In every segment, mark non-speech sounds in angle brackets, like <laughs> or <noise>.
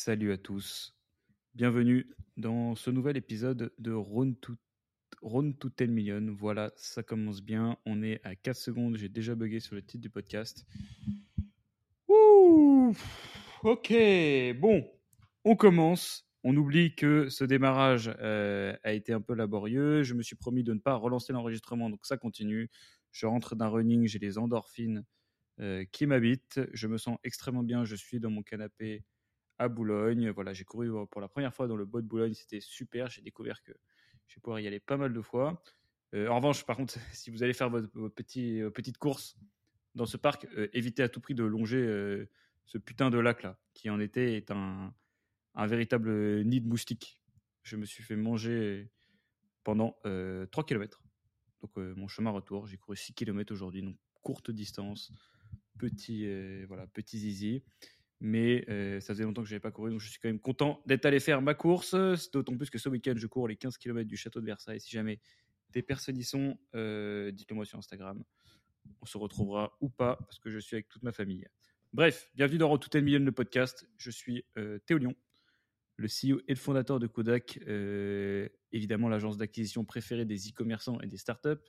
Salut à tous. Bienvenue dans ce nouvel épisode de Round to, Round to 10 Million. Voilà, ça commence bien. On est à 4 secondes. J'ai déjà bugué sur le titre du podcast. Ouh, ok, bon, on commence. On oublie que ce démarrage euh, a été un peu laborieux. Je me suis promis de ne pas relancer l'enregistrement, donc ça continue. Je rentre d'un running, j'ai les endorphines euh, qui m'habitent. Je me sens extrêmement bien. Je suis dans mon canapé à Boulogne. Voilà, j'ai couru pour la première fois dans le bois de Boulogne. C'était super. J'ai découvert que je vais pouvoir y aller pas mal de fois. Euh, en revanche, par contre, <laughs> si vous allez faire votre, votre petit, euh, petite course dans ce parc, euh, évitez à tout prix de longer euh, ce putain de lac là, qui en été est un, un véritable nid de moustiques. Je me suis fait manger pendant euh, 3 km. Donc euh, mon chemin retour, j'ai couru 6 km aujourd'hui, donc courte distance, petit, euh, voilà, petit zizi. Mais euh, ça faisait longtemps que je n'avais pas couru, donc je suis quand même content d'être allé faire ma course. D'autant plus que ce week-end, je cours les 15 km du château de Versailles. Si jamais des personnes y sont, euh, dites-le moi sur Instagram. On se retrouvera ou pas, parce que je suis avec toute ma famille. Bref, bienvenue dans Road to 10 Million, le podcast. Je suis euh, Théo Lyon, le CEO et le fondateur de Kodak, évidemment l'agence d'acquisition préférée des e-commerçants et des startups.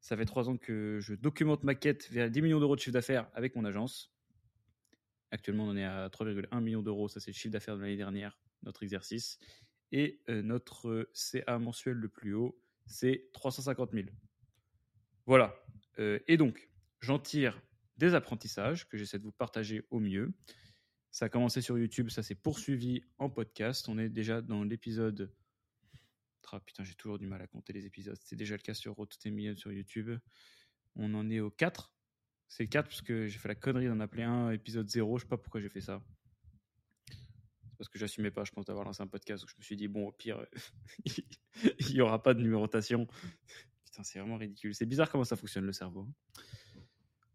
Ça fait trois ans que je documente ma quête vers 10 millions d'euros de chiffre d'affaires avec mon agence. Actuellement, on en est à 3,1 millions d'euros. Ça, c'est le chiffre d'affaires de l'année dernière, notre exercice. Et euh, notre euh, CA mensuel le plus haut, c'est 350 000. Voilà. Euh, et donc, j'en tire des apprentissages que j'essaie de vous partager au mieux. Ça a commencé sur YouTube, ça s'est poursuivi en podcast. On est déjà dans l'épisode. Ah, putain, j'ai toujours du mal à compter les épisodes. C'est déjà le cas sur Road to 10 Million sur YouTube. On en est au 4. C'est le 4 parce que j'ai fait la connerie d'en appeler un épisode 0. Je sais pas pourquoi j'ai fait ça. C'est parce que j'assumais pas, je pense, d'avoir lancé un podcast où je me suis dit, bon, au pire, <laughs> il y aura pas de numérotation. Putain, c'est vraiment ridicule. C'est bizarre comment ça fonctionne le cerveau.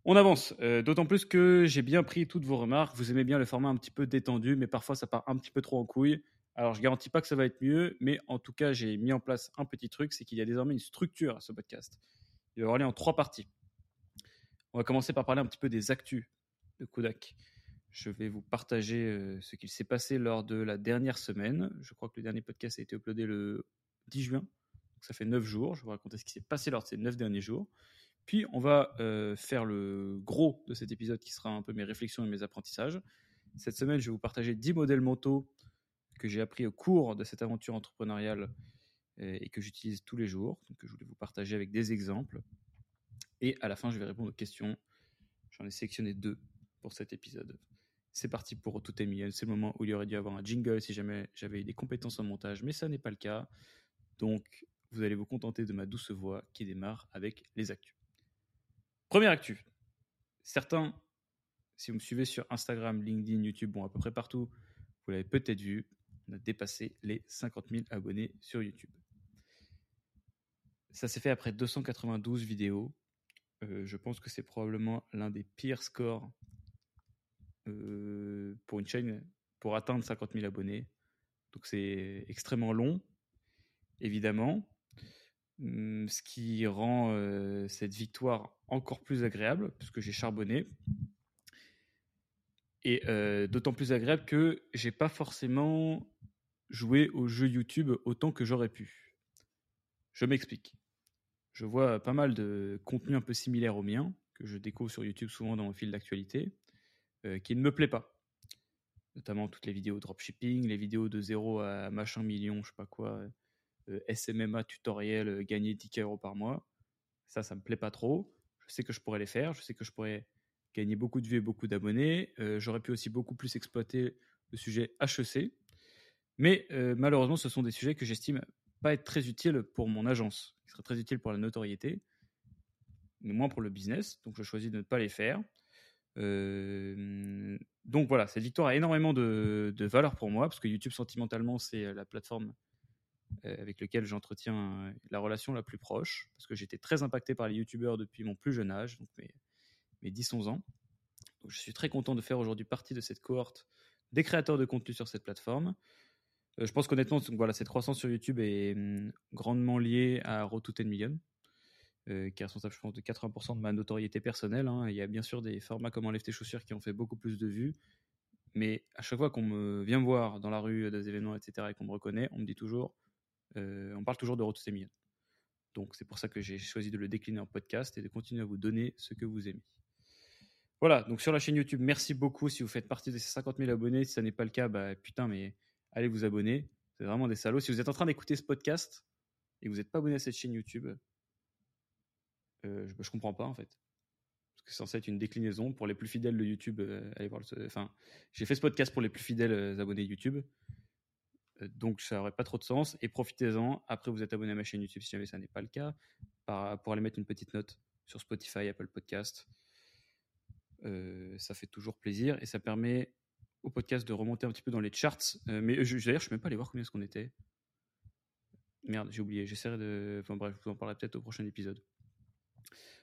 On avance, euh, d'autant plus que j'ai bien pris toutes vos remarques. Vous aimez bien le format un petit peu détendu, mais parfois ça part un petit peu trop en couille. Alors je garantis pas que ça va être mieux, mais en tout cas j'ai mis en place un petit truc, c'est qu'il y a désormais une structure à ce podcast. Il va y lieu en trois parties. On va commencer par parler un petit peu des actus de Kodak. Je vais vous partager euh, ce qu'il s'est passé lors de la dernière semaine. Je crois que le dernier podcast a été uploadé le 10 juin. Donc ça fait 9 jours. Je vais vous raconter ce qui s'est passé lors de ces 9 derniers jours. Puis on va euh, faire le gros de cet épisode qui sera un peu mes réflexions et mes apprentissages. Cette semaine, je vais vous partager 10 modèles mentaux que j'ai appris au cours de cette aventure entrepreneuriale euh, et que j'utilise tous les jours. Donc je voulais vous partager avec des exemples. Et à la fin, je vais répondre aux questions. J'en ai sélectionné deux pour cet épisode. C'est parti pour tout est million. C'est le moment où il y aurait dû avoir un jingle si jamais j'avais eu des compétences en montage, mais ça n'est pas le cas. Donc, vous allez vous contenter de ma douce voix qui démarre avec les actus. Première actu. Certains, si vous me suivez sur Instagram, LinkedIn, YouTube, bon, à peu près partout, vous l'avez peut-être vu, on a dépassé les 50 000 abonnés sur YouTube. Ça s'est fait après 292 vidéos. Euh, je pense que c'est probablement l'un des pires scores euh, pour une chaîne pour atteindre 50 000 abonnés. Donc c'est extrêmement long, évidemment. Hum, Ce qui rend euh, cette victoire encore plus agréable, puisque j'ai charbonné. Et d'autant plus agréable que j'ai pas forcément joué au jeu YouTube autant que j'aurais pu. Je m'explique. Je vois pas mal de contenus un peu similaires au mien, que je découvre sur YouTube souvent dans mon fil d'actualité, euh, qui ne me plaît pas. Notamment toutes les vidéos dropshipping, les vidéos de 0 à machin million, je sais pas quoi, euh, SMMA tutoriel, euh, gagner 10 euros par mois. Ça, ça me plaît pas trop. Je sais que je pourrais les faire, je sais que je pourrais gagner beaucoup de vues et beaucoup d'abonnés. J'aurais pu aussi beaucoup plus exploiter le sujet HEC. Mais malheureusement, ce sont des sujets que j'estime pas être très utiles pour mon agence, qui seraient très utiles pour la notoriété, mais moins pour le business. Donc je choisis de ne pas les faire. Euh, donc voilà, cette victoire a énormément de, valeur pour moi, parce que YouTube, sentimentalement, c'est la plateforme euh, avec laquelle j'entretiens euh, la relation la plus proche, parce que j'étais très impacté par les YouTubeurs depuis mon plus jeune âge, donc mes, mes 10-11 ans. Donc je suis très content de faire aujourd'hui partie de cette cohorte des créateurs de contenu sur cette plateforme. Euh, je pense qu'honnêtement, voilà, cette croissance sur YouTube est hum, grandement liée à Road to 10 Million, euh, qui est responsable, je pense, de 80% de ma notoriété personnelle. hein. Il y a bien sûr des formats comme Enlève tes chaussures qui ont fait beaucoup plus de vues, Mais à chaque fois qu'on me vient me voir dans la rue, des événements, etc., et qu'on me reconnaît, on me dit toujours, euh, on parle toujours de Road to Millions. Donc c'est pour ça que j'ai choisi de le décliner en podcast et de continuer à vous donner ce que vous aimez. Voilà, donc sur la chaîne YouTube, merci beaucoup si vous faites partie de ces 50 000 abonnés. Si ça n'est pas le cas, bah putain, mais allez vous abonner. C'est vraiment des salauds. Si vous êtes en train d'écouter ce podcast et que vous n'êtes pas abonné à cette chaîne YouTube, euh, je, je comprends pas en fait c'est censé être une déclinaison pour les plus fidèles de YouTube. Euh, allez voir enfin, j'ai fait ce podcast pour les plus fidèles euh, abonnés YouTube, donc ça n'aurait pas trop de sens. Et profitez-en. Après, vous êtes abonné à ma chaîne YouTube si jamais ça n'est pas le cas, pour aller mettre une petite note sur Spotify, Apple Podcast. ça fait toujours plaisir et ça permet au podcast de remonter un petit peu dans les charts. mais d'ailleurs, je ne suis même pas allé voir combien est-ce qu'on était. Merde, j'ai oublié. J'essaierai de. Enfin bref, je vous en parlerai peut-être au prochain épisode.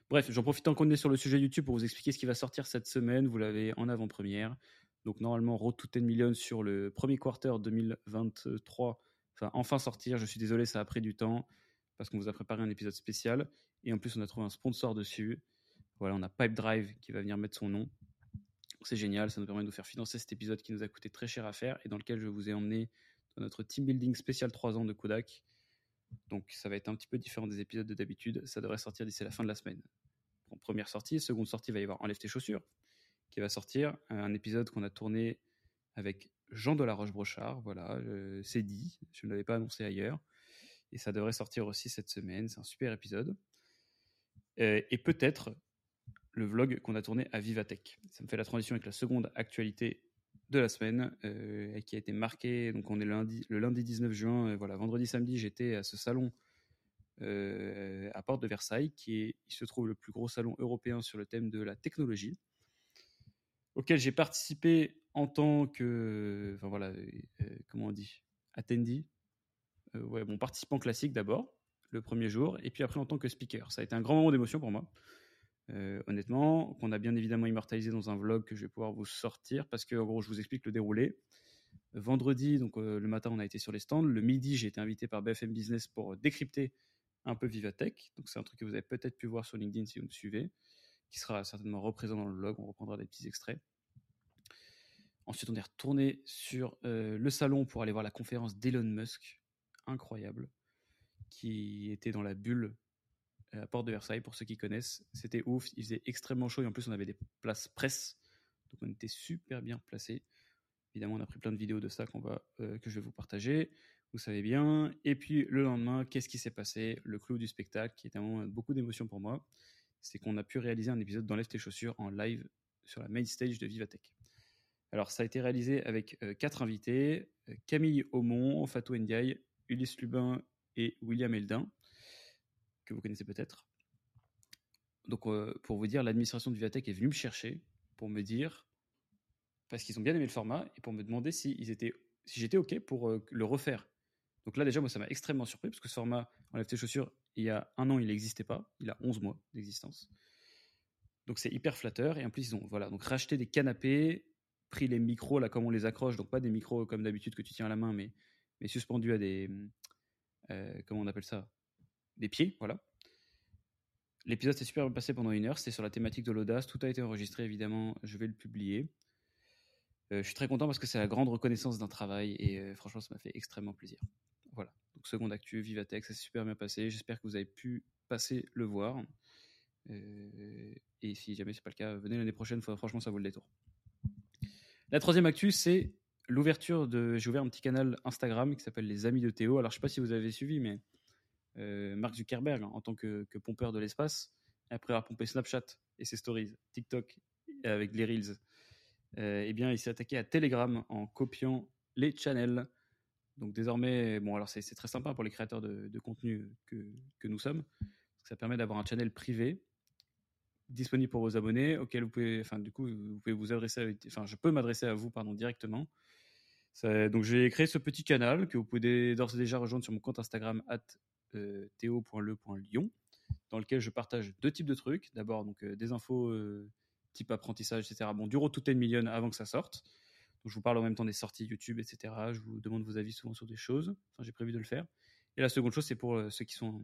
Bref, j'en profite en qu'on sur le sujet YouTube pour vous expliquer ce qui va sortir cette semaine. Vous l'avez en avant-première. Donc normalement, Road to 10 millions sur le premier quarter 2023 enfin enfin sortir. Je suis désolé, ça a pris du temps parce qu'on vous a préparé un épisode spécial. Et en plus, on a trouvé un sponsor dessus. Voilà, on a Pipedrive qui va venir mettre son nom. C'est génial, ça nous permet de nous faire financer cet épisode qui nous a coûté très cher à faire et dans lequel je vous ai emmené dans notre team building spécial 3 ans de Kodak. Donc ça va être un petit peu différent des épisodes de d'habitude. Ça devrait sortir d'ici la fin de la semaine. première sortie. Seconde sortie, il va y avoir Enlève tes chaussures, qui va sortir. Un épisode qu'on a tourné avec Jean de la Roche-Brochard. Voilà, c'est dit. Je ne l'avais pas annoncé ailleurs. Et ça devrait sortir aussi cette semaine. C'est un super épisode. Euh, et peut-être le vlog qu'on a tourné à Vivatech. Ça me fait la transition avec la seconde actualité de la semaine euh, qui a été marqué. Donc on est lundi, le lundi 19 juin. Euh, voilà, vendredi, samedi, j'étais à ce salon euh, à Porte de Versailles, qui se trouve le plus gros salon européen sur le thème de la technologie, auquel j'ai participé en tant que, enfin voilà, comment on dit, attendee, ouais, participant classique d'abord le premier jour, et puis après en tant que speaker. Ça a été un grand moment d'émotion pour moi. Euh, honnêtement, qu'on a bien évidemment immortalisé dans un vlog que je vais pouvoir vous sortir parce que, en gros, je vous explique le déroulé. Vendredi, donc euh, le matin, on a été sur les stands. Le midi, j'ai été invité par BFM Business pour décrypter un peu Vivatech. Donc, c'est un truc que vous avez peut-être pu voir sur LinkedIn si vous me suivez, qui sera certainement représenté dans le vlog. On reprendra des petits extraits. Ensuite, on est retourné sur euh, le salon pour aller voir la conférence d'Elon Musk, incroyable, qui était dans la bulle la porte de Versailles, pour ceux qui connaissent. C'était ouf, il faisait extrêmement chaud et en plus on avait des places presse, donc on était super bien placés. Évidemment, on a pris plein de vidéos de ça va, euh, que je vais vous partager. Vous savez bien. Et puis le lendemain, qu'est-ce qui s'est passé? Le clou du spectacle, qui est un moment beaucoup d'émotions pour moi, c'est qu'on a pu réaliser un épisode d'Enlève tes chaussures en live sur la main stage de Vivatech. Alors, ça a été réalisé avec euh, quatre invités euh, Camille Aumont, Fatou Ndiaye, Ulysse Lubin et William Eldin que vous connaissez peut-être. Donc, euh, pour vous dire, l'administration du Viatech est venue me chercher pour me dire, parce qu'ils ont bien aimé le format, et pour me demander si, ils étaient, si j'étais OK pour euh, le refaire. Donc là, déjà, moi, ça m'a extrêmement surpris, parce que ce format, Enlève tes chaussures, il y a un an, il n'existait pas. Il a 11 mois d'existence. Donc c'est hyper flatteur. Et en plus, ils ont voilà, donc racheté des canapés, pris les micros, là, comme on les accroche, donc pas des micros comme d'habitude que tu tiens à la main, mais, mais suspendus à des. Euh, comment on appelle ça? Des pieds, voilà. L'épisode s'est super bien passé pendant une heure. C'est sur la thématique de l'audace. Tout a été enregistré, évidemment. Je vais le publier. Euh, je suis très content parce que c'est la grande reconnaissance d'un travail et euh, franchement, ça m'a fait extrêmement plaisir. Voilà. Donc, seconde actu, Vivatech, ça s'est super bien passé. J'espère que vous avez pu passer le voir. Euh, et si jamais c'est pas le cas, venez l'année prochaine. Franchement, ça vaut le détour. La troisième actu, c'est l'ouverture de. J'ai ouvert un petit canal Instagram qui s'appelle Les Amis de Théo. Alors, je sais pas si vous avez suivi, mais Mark Zuckerberg en tant que, pompeur de l'espace, après avoir pompé Snapchat et ses stories, TikTok avec les Reels, euh, eh bien, il s'est attaqué à Telegram en copiant les channels. Donc désormais, bon, alors c'est très sympa pour les créateurs de, contenu que, nous sommes. Ça permet d'avoir un channel privé disponible pour vos abonnés, auquel vous pouvez, enfin, du coup, vous pouvez vous adresser, enfin, je peux m'adresser à vous, pardon, directement. donc j'ai créé ce petit canal que vous pouvez d'ores et déjà rejoindre sur mon compte Instagram euh, théo.le.lyon, dans lequel je partage deux types de trucs. D'abord, donc euh, des infos euh, type apprentissage, etc. Bon, du tout une million avant que ça sorte. Donc, je vous parle en même temps des sorties YouTube, etc. Je vous demande vos avis souvent sur des choses. Enfin, j'ai prévu de le faire. Et la seconde chose, c'est pour ceux qui sont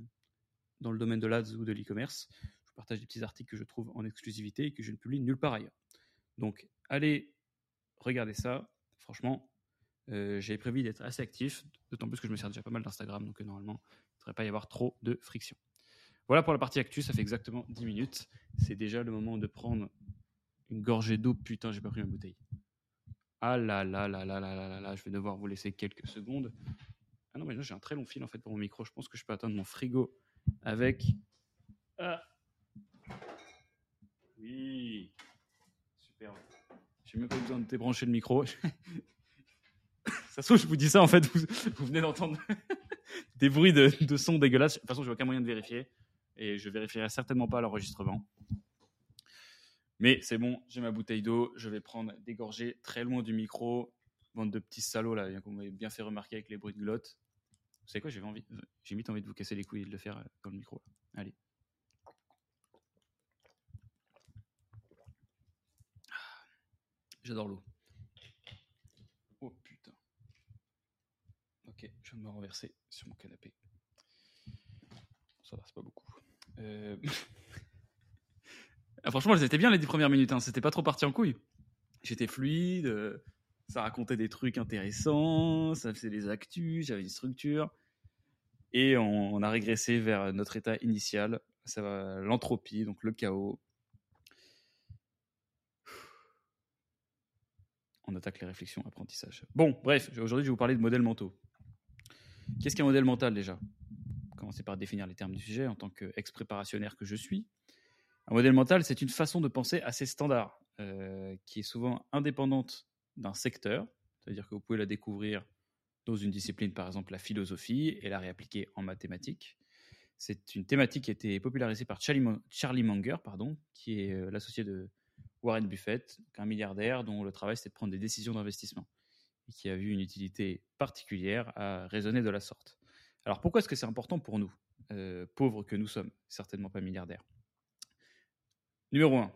dans le domaine de l'ADS ou de l'e-commerce. Je partage des petits articles que je trouve en exclusivité et que je ne publie nulle part ailleurs. Donc, allez regardez ça. Franchement, j'avais prévu d'être assez actif, d'autant plus que je me sers déjà pas mal d'Instagram, donc normalement, ne devrait pas y avoir trop de friction. Voilà pour la partie actu, ça fait exactement 10 minutes. C'est déjà le moment de prendre une gorgée d'eau. Putain, j'ai pas pris ma bouteille. Ah là là là là là là là là, je vais devoir vous laisser quelques secondes. Ah non, mais j'ai un très long fil en fait pour mon micro. Je pense que je peux atteindre mon frigo avec. Ah. Oui. Super. J'ai même pas besoin de débrancher le micro. <laughs> ça se trouve, je vous dis ça en fait, vous, vous venez d'entendre <laughs> des bruits de, de sons dégueulasses. De toute façon, j'ai aucun moyen de vérifier et je vérifierai certainement pas l'enregistrement. Mais c'est bon, j'ai ma bouteille d'eau, je vais prendre des gorgées très loin du micro. Bande de petits salauds là, qu'on m'avait bien fait remarquer avec les bruits de glotte. Vous savez quoi, j'ai envie, j'ai vite envie de vous casser les couilles et de le faire euh, dans le micro. Allez. J'adore l'eau. Oh putain. Je viens de me renverser sur mon canapé. Ça va, c'est pas beaucoup. Euh... <laughs> ah, franchement, c'était bien les dix premières minutes. Hein. C'était pas trop parti en couille. J'étais fluide. euh, Ça racontait des trucs intéressants. Ça faisait des actus. J'avais une structure. Et on, on a régressé vers notre état initial. Ça va l'entropie, donc le chaos. On attaque les réflexions, apprentissage. Bon, bref, aujourd'hui, je vais vous parler de modèles mentaux. Qu'est-ce qu'un modèle mental déjà? Commencer par définir les termes du sujet en tant qu'ex-préparationnaire que je suis. Un modèle mental, c'est une façon de penser assez standard, euh, qui est souvent indépendante d'un secteur, c'est-à-dire que vous pouvez la découvrir dans une discipline, par exemple la philosophie, et la réappliquer en mathématiques. C'est une thématique qui a été popularisée par Charlie, Charlie Munger, pardon, qui est euh, l'associé de Warren Buffett, un milliardaire dont le travail c'était de prendre des décisions d'investissement et qui a vu une utilité particulière à raisonner de la sorte. Alors pourquoi est-ce que c'est important pour nous, euh, pauvres que nous sommes, certainement pas milliardaires? Numéro 1,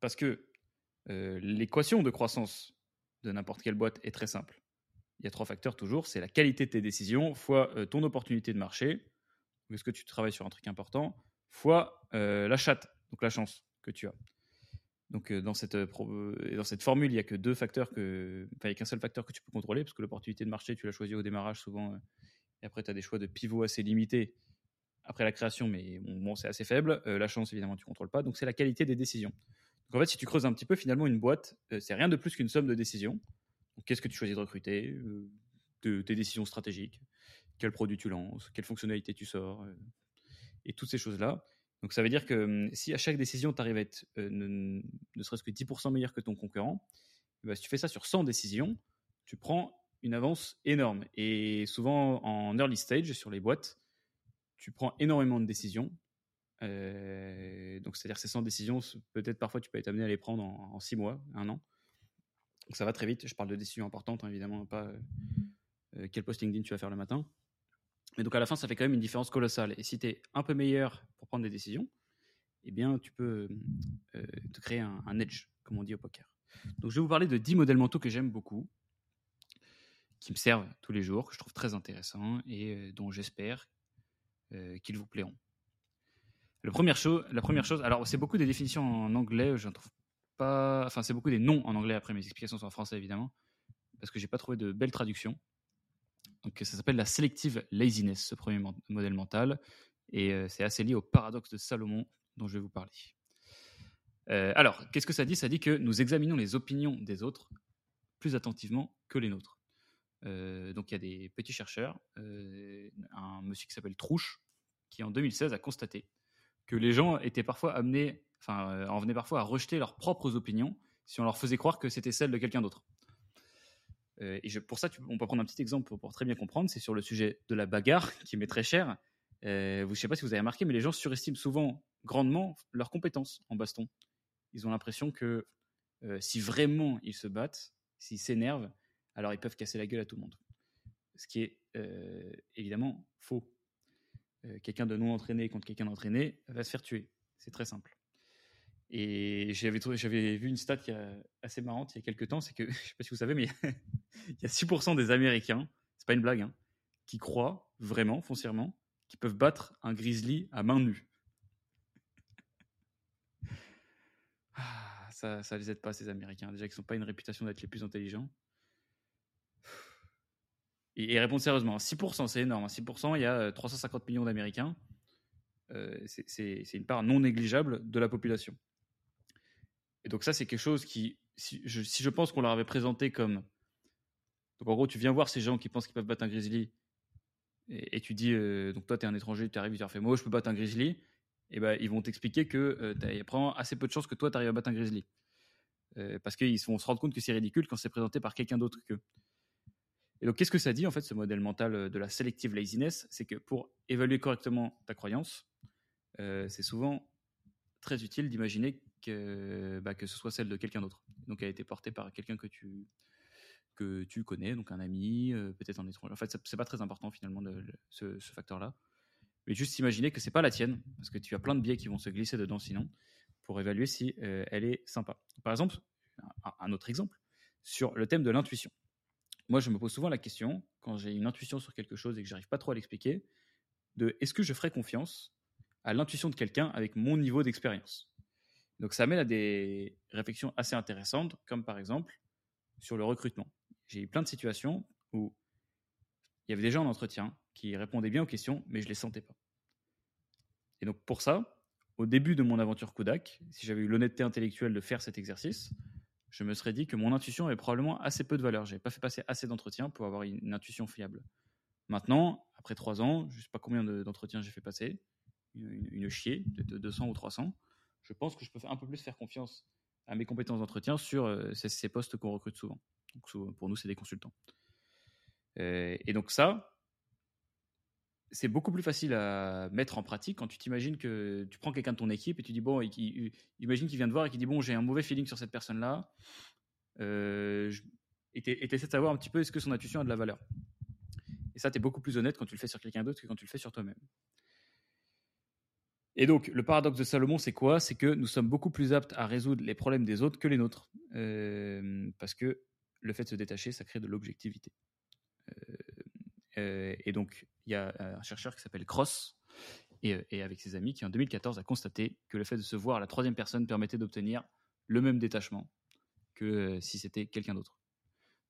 parce que euh, l'équation de croissance de n'importe quelle boîte est très simple. Il y a trois facteurs toujours, c'est la qualité de tes décisions fois euh, ton opportunité de marché, est-ce que tu travailles sur un truc important, fois la chatte, donc la chance que tu as. Donc euh, dans cette, euh, euh, dans cette formule, il n'y a que deux facteurs que, il n'y a qu'un seul facteur que tu peux contrôler, parce que l'opportunité de marché, tu l'as choisi au démarrage souvent, et après tu as des choix de pivot assez limités après la création, mais bon, c'est assez faible. La chance, évidemment, tu contrôles pas, donc c'est la qualité des décisions. Donc en fait, si tu creuses un petit peu, finalement, une boîte, c'est rien de plus qu'une somme de décisions. Qu'est-ce que tu choisis de recruter, de, tes décisions stratégiques, quel produit tu lances, quelle fonctionnalité tu sors, et toutes ces choses-là. Donc ça veut dire que hum, si à chaque décision, tu arrives à être ne, serait-ce que 10% meilleur que ton concurrent, ben, si tu fais ça sur 100 décisions, tu prends une avance énorme. Et souvent en early stage sur les boîtes, tu prends énormément de décisions. Donc c'est-à-dire ces 100 décisions, peut-être parfois tu peux être amené à les prendre en, en 6 mois, un an. Donc ça va très vite. Je parle de décisions importantes, hein, évidemment, pas quel post LinkedIn tu vas faire le matin. Mais donc à la fin, ça fait quand même une différence colossale. Et si tu es un peu meilleur pour prendre des décisions, eh bien, tu peux euh, te créer un, edge, comme on dit au poker. Donc je vais vous parler de 10 modèles mentaux que j'aime beaucoup, qui me servent tous les jours, que je trouve très intéressants et euh, dont j'espère euh, qu'ils vous plairont. Le première chose, la première chose, alors c'est beaucoup des définitions en anglais, je ne trouve pas, enfin c'est beaucoup des noms en anglais après mes explications sont en français évidemment, parce que j'ai pas trouvé de belles traductions. Donc ça s'appelle la selective laziness, ce premier modèle mental, et euh, c'est assez lié au paradoxe de Salomon dont je vais vous parler. Euh, alors, qu'est-ce que ça dit? Ça dit que nous examinons les opinions des autres plus attentivement que les nôtres. Euh, donc il y a des petits chercheurs, un monsieur qui s'appelle Trouche, qui en 2016 a constaté que les gens étaient parfois amenés, enfin, en venaient parfois à rejeter leurs propres opinions si on leur faisait croire que c'était celle de quelqu'un d'autre. Euh, et je- pour ça, tu- on peut prendre un petit exemple pour, très bien comprendre. C'est sur le sujet de la bagarre, <laughs> qui m'est très cher. Euh, je ne sais pas si vous avez remarqué, mais les gens surestiment souvent grandement leurs compétences en baston. Ils ont l'impression que euh, si vraiment ils se battent, s'ils s'énervent, alors ils peuvent casser la gueule à tout le monde. Ce qui est évidemment faux. Quelqu'un de non entraîné contre quelqu'un d'entraîné va se faire tuer. C'est très simple. Et j'avais vu une stat qui est assez marrante il y a quelques temps, c'est que, <laughs> je ne sais pas si vous savez, mais <laughs> il y a 6% des Américains, c'est pas une blague, hein, qui croient vraiment, foncièrement, qu'ils peuvent battre un grizzly à main nue. <laughs> Ah, ça, ça les aide pas, ces Américains. Déjà qu'ils sont pas une réputation d'être les plus intelligents. <sighs> Et, et répondre sérieusement, 6%, c'est énorme. 6%, il y a 350 millions d'Américains. Euh, c'est une part non négligeable de la population. Et donc ça, c'est quelque chose qui, si je, pense qu'on leur avait présenté comme... Donc en gros, tu viens voir ces gens qui pensent qu'ils peuvent battre un grizzly, et, tu dis, euh, donc toi, tu es un étranger, tu arrives, tu leur fais, moi, je peux battre un grizzly, et ben, ils vont t'expliquer que euh, tu as assez peu de chances que toi, tu arrives à battre un grizzly. parce qu'ils vont se rendre compte que c'est ridicule quand c'est présenté par quelqu'un d'autre qu'eux. Et donc, qu'est-ce que ça dit, en fait, ce modèle mental de la selective laziness? C'est que pour évaluer correctement ta croyance, euh, c'est souvent très utile d'imaginer que, bah, que ce soit celle de quelqu'un d'autre. Donc, elle a été portée par quelqu'un que tu, que tu connais, donc un ami, euh, peut-être un étranger. En fait, c'est pas très important finalement ce, facteur-là. Mais juste imaginer que c'est pas la tienne, parce que tu as plein de biais qui vont se glisser dedans sinon, pour évaluer si euh, elle est sympa. Par exemple, un autre exemple, sur le thème de l'intuition. Moi, je me pose souvent la question, quand j'ai une intuition sur quelque chose et que j'arrive pas trop à l'expliquer, de est-ce que je ferais confiance à l'intuition de quelqu'un avec mon niveau d'expérience. Donc ça mène à des réflexions assez intéressantes, comme par exemple sur le recrutement. J'ai eu plein de situations où il y avait des gens en entretien qui répondaient bien aux questions, mais je ne les sentais pas. Et donc pour ça, au début de mon aventure Kodak, si j'avais eu l'honnêteté intellectuelle de faire cet exercice, je me serais dit que mon intuition avait probablement assez peu de valeur. Je n'avais pas fait passer assez d'entretiens pour avoir une, intuition fiable. Maintenant, après trois ans, je ne sais pas combien d'entretiens j'ai fait passer, une, chier, peut-être 200 ou 300, je pense que je peux un peu plus faire confiance à mes compétences d'entretien sur euh, ces, postes qu'on recrute souvent. pour nous, c'est des consultants. Euh, et donc ça, c'est beaucoup plus facile à mettre en pratique quand tu t'imagines que tu prends quelqu'un de ton équipe et tu dis bon, imagine qu'il vient te voir et qu'il dit bon, j'ai un mauvais feeling sur cette personne-là. Euh, et tu essaies de savoir un petit peu est-ce que son intuition a de la valeur. Et ça, tu es beaucoup plus honnête quand tu le fais sur quelqu'un d'autre que quand tu le fais sur toi-même. Et donc, le paradoxe de Salomon, c'est quoi? C'est que nous sommes beaucoup plus aptes à résoudre les problèmes des autres que les nôtres. Euh, parce que le fait de se détacher, ça crée de l'objectivité. Euh, euh, et donc, il y a un chercheur qui s'appelle Cross, et, avec ses amis, qui en 2014 a constaté que le fait de se voir à la troisième personne permettait d'obtenir le même détachement que si c'était quelqu'un d'autre.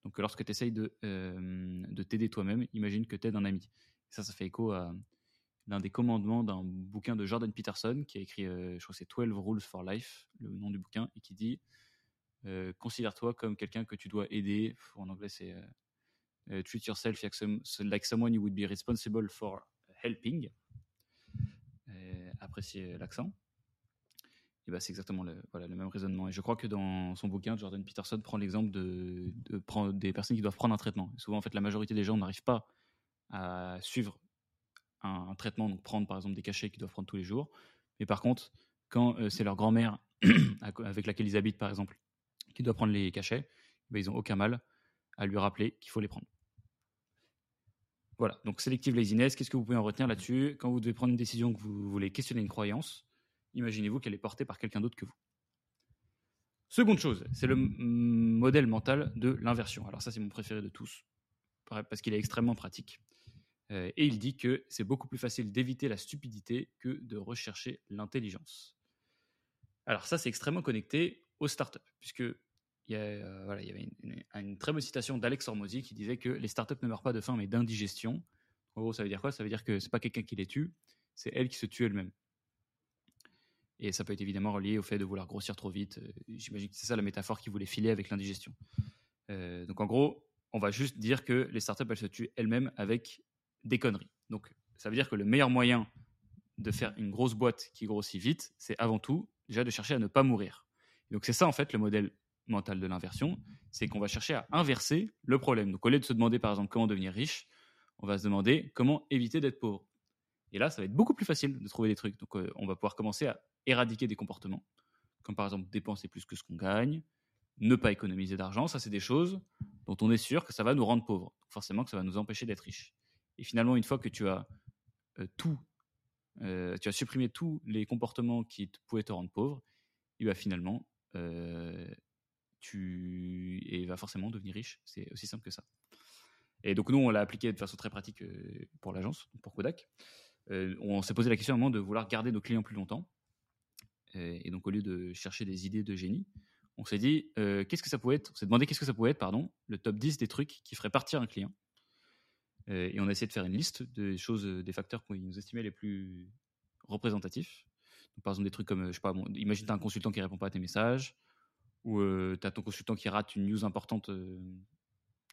Donc, lorsque tu essayes de, de t'aider toi-même, imagine que tu aides un ami. ça, ça fait écho à l'un des commandements d'un bouquin de Jordan Peterson qui a écrit, euh, je crois que c'est 12 Rules for Life, le nom du bouquin, et qui dit euh, Considère-toi comme quelqu'un que tu dois aider. En anglais, c'est euh, Treat yourself like someone you would be responsible for helping. appréciez l'accent. Et bah, c'est exactement le, voilà, le même raisonnement. Et je crois que dans son bouquin, Jordan Peterson prend l'exemple de, des personnes qui doivent prendre un traitement. souvent, en fait, la majorité des gens n'arrivent pas à suivre un, traitement, donc prendre par exemple des cachets qu'ils doivent prendre tous les jours. Mais par contre, quand euh, c'est leur grand-mère <clears throat> avec laquelle ils habitent, par exemple, qui doit prendre les cachets, ben, ils n'ont aucun mal à lui rappeler qu'il faut les prendre. Voilà, donc selective laziness, qu'est-ce que vous pouvez en retenir là-dessus? Quand vous devez prendre une décision, que vous voulez questionner une croyance, imaginez-vous qu'elle est portée par quelqu'un d'autre que vous. Seconde chose, c'est le modèle mental de l'inversion. Alors ça, c'est mon préféré de tous, parce qu'il est extrêmement pratique. Euh, et il dit que c'est beaucoup plus facile d'éviter la stupidité que de rechercher l'intelligence. Alors ça, c'est extrêmement connecté aux startups, puisque il y, euh, voilà, il y avait une, très bonne citation d'Alex Hormozy qui disait que les startups ne meurent pas de faim, mais d'indigestion. En gros, ça veut dire quoi? Ça veut dire que c'est pas quelqu'un qui les tue, c'est elle qui se tue elle-même. Et ça peut être évidemment relié au fait de vouloir grossir trop vite. Euh, j'imagine que c'est ça la métaphore qu'il voulait filer avec l'indigestion. donc en gros, on va juste dire que les startups, elles se tuent elles-mêmes avec des conneries. Donc, ça veut dire que le meilleur moyen de faire une grosse boîte qui grossit vite, c'est avant tout déjà de chercher à ne pas mourir. Donc, c'est ça, en fait, le modèle mental de l'inversion, c'est qu'on va chercher à inverser le problème. Donc, au lieu de se demander, par exemple, comment devenir riche, on va se demander comment éviter d'être pauvre. Et là, ça va être beaucoup plus facile de trouver des trucs. Donc, euh, on va pouvoir commencer à éradiquer des comportements, comme par exemple dépenser plus que ce qu'on gagne, ne pas économiser d'argent. Ça, c'est des choses dont on est sûr que ça va nous rendre pauvres. forcément, que ça va nous empêcher d'être riches. Et finalement, une fois que tu as euh, tout, euh, tu as supprimé tous les comportements qui pouvaient te rendre pauvre, et bien finalement, euh, tu et vas forcément devenir riche. C'est aussi simple que ça. Et donc nous, on l'a appliqué de façon très pratique pour l'agence, pour Kodak. on s'est posé la question à un moment de vouloir garder nos clients plus longtemps. Et donc au lieu de chercher des idées de génie, on s'est dit, qu'est-ce que ça pouvait être? On s'est demandé qu'est-ce que ça pouvait être, pardon, le top 10 des trucs qui feraient partir un client. Et on a essayé de faire une liste des choses, des facteurs qu'on nous estimait les plus représentatifs. par exemple, des trucs comme, je sais pas, bon, imagine tu as un consultant qui répond pas à tes messages, ou tu as ton consultant qui rate une news importante,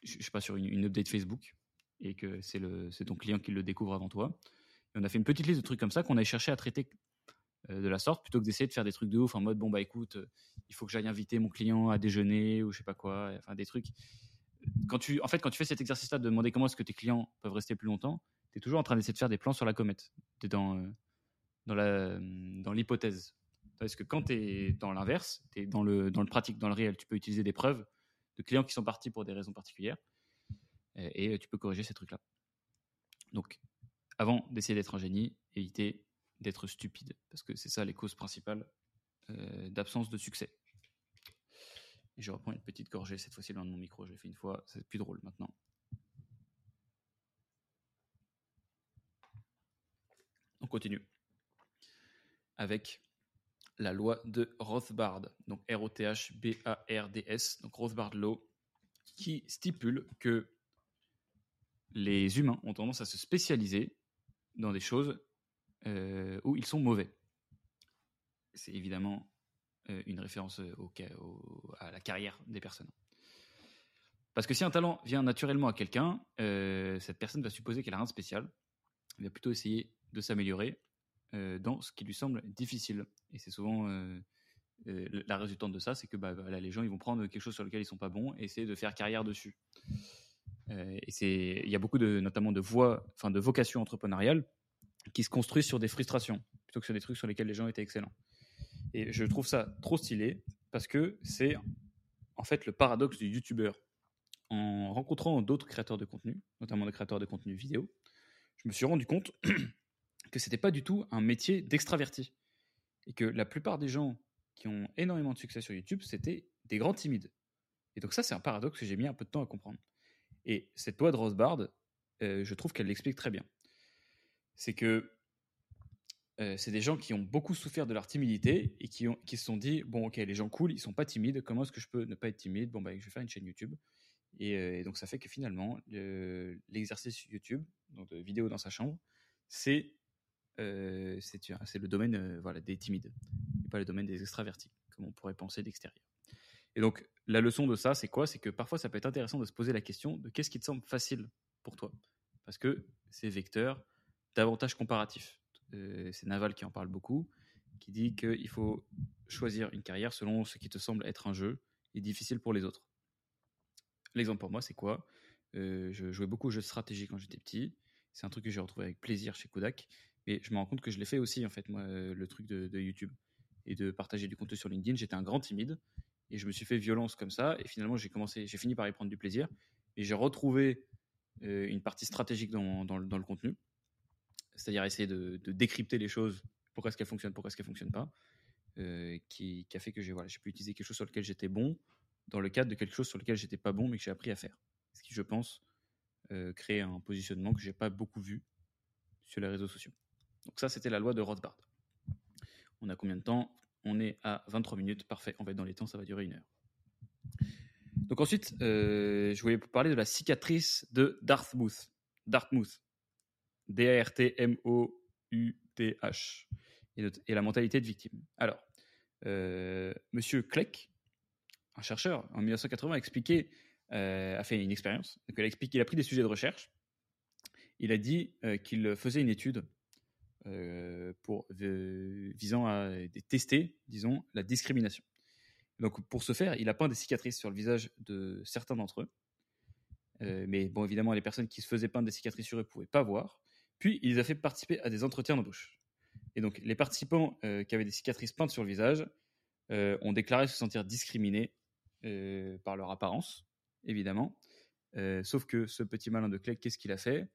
je sais pas, sur une, update Facebook, et que c'est ton client qui le découvre avant toi. Et on a fait une petite liste de trucs comme ça qu'on a cherché à traiter euh, de la sorte plutôt que d'essayer de faire des trucs de ouf en mode bon bah écoute euh, il faut que j'aille inviter mon client à déjeuner ou je sais pas quoi enfin des trucs quand tu en fait quand tu fais cet exercice là de demander comment est-ce que tes clients peuvent rester plus longtemps tu es toujours en train d'essayer de faire des plans sur la comète. Tu es dans euh, dans la dans l'hypothèse. Parce que quand tu es dans l'inverse tu dans le dans le pratique dans le réel tu peux utiliser des preuves de clients qui sont partis pour des raisons particulières et, et tu peux corriger ces trucs là donc avant d'essayer d'être un génie éviter d'être stupide, parce que c'est ça les causes principales euh, d'absence de succès. Et je reprends une petite gorgée, cette fois-ci loin de mon micro, je l'ai fait une fois, c'est plus drôle maintenant. On continue avec la loi de Rothbard, donc R-O-T-H-B-A-R-D-S, donc Rothbard Law, qui stipule que les humains ont tendance à se spécialiser dans des choses euh, où ils sont mauvais. C'est évidemment une référence euh, à la carrière des personnes. Parce que si un talent vient naturellement à quelqu'un, cette personne va supposer qu'elle a rien de spécial. Elle va plutôt essayer de s'améliorer dans ce qui lui semble difficile. Et c'est souvent la résultante de ça, c'est que bah, les gens vont prendre quelque chose sur lequel ils sont pas bons et essayer de faire carrière dessus. il y a beaucoup de, notamment de voies, enfin de vocations entrepreneuriales qui se construisent sur des frustrations plutôt que sur des trucs sur lesquels les gens étaient excellents. Et je trouve ça trop stylé parce que c'est en fait le paradoxe du youtubeur. En rencontrant d'autres créateurs de contenu, notamment des créateurs de contenu vidéo, je me suis rendu compte <clears throat> que c'était pas du tout un métier d'extraverti et que la plupart des gens qui ont énormément de succès sur YouTube, c'était des grands timides. Et donc ça, c'est un paradoxe que j'ai mis un peu de temps à comprendre. Et cette loi de Rothbard, euh, je trouve qu'elle l'explique très bien c'est que euh, c'est des gens qui ont beaucoup souffert de leur timidité et qui, se sont dit bon ok les gens cool ils sont pas timides comment est-ce que je peux ne pas être timide? Bon bah je vais faire une chaîne YouTube. Et, euh, donc ça fait que finalement l'exercice YouTube donc de vidéo dans sa chambre c'est euh, le domaine voilà des timides et pas le domaine des extravertis comme on pourrait penser d'extérieur. Et donc la leçon de ça c'est quoi? C'est que parfois ça peut être intéressant de se poser la question de qu'est-ce qui te semble facile pour toi? Parce que c'est vecteur davantage comparatif. Euh, c'est Naval qui en parle beaucoup, qui dit qu'il faut choisir une carrière selon ce qui te semble être un jeu et difficile pour les autres. L'exemple pour moi, c'est quoi? Euh, Je jouais beaucoup aux jeux de quand j'étais petit. C'est un truc que j'ai retrouvé avec plaisir chez Kodak. Mais je me rends compte que je l'ai fait aussi, en fait, moi, euh, le truc de, YouTube. Et de partager du contenu sur LinkedIn. J'étais un grand timide. Et je me suis fait violence comme ça. Et finalement, j'ai commencé, j'ai fini par y prendre du plaisir. Et j'ai retrouvé une partie stratégique dans, dans, le contenu c'est-à-dire essayer de, décrypter les choses, pourquoi est-ce qu'elles fonctionnent, pourquoi est-ce qu'elles fonctionnent pas, euh, qui, a fait que j'ai voilà, pu utiliser quelque chose sur lequel j'étais bon dans le cadre de quelque chose sur lequel j'étais pas bon mais que j'ai appris à faire. Ce qui, je pense, euh, crée un positionnement que j'ai pas beaucoup vu sur les réseaux sociaux. Donc ça, c'était la loi de Rothbard. On a combien de temps? On est à 23 minutes, parfait. On va être dans les temps, ça va durer une heure. Donc ensuite, euh, je voulais vous parler de la cicatrice de Dartmouth. Dartmouth. D-A-R-T-M-O-U-T-H, et, la mentalité de victime. Alors, euh, Monsieur Kleck, un chercheur, en 1980, a expliqué, euh, a fait une expérience. il a, expliqué, a pris des sujets de recherche. Il a dit euh, qu'il faisait une étude pour, visant à tester, disons, la discrimination. Donc, pour ce faire, il a peint des cicatrices sur le visage de certains d'entre eux. mais bon, évidemment, les personnes qui se faisaient peindre des cicatrices sur eux ne pouvaient pas voir. Puis, il les a fait participer à des entretiens d'embauche. Et donc, les participants euh, qui avaient des cicatrices peintes sur le visage euh, ont déclaré se sentir discriminés euh, par leur apparence, évidemment. sauf que ce petit malin de Clegg, qu'est-ce qu'il a fait?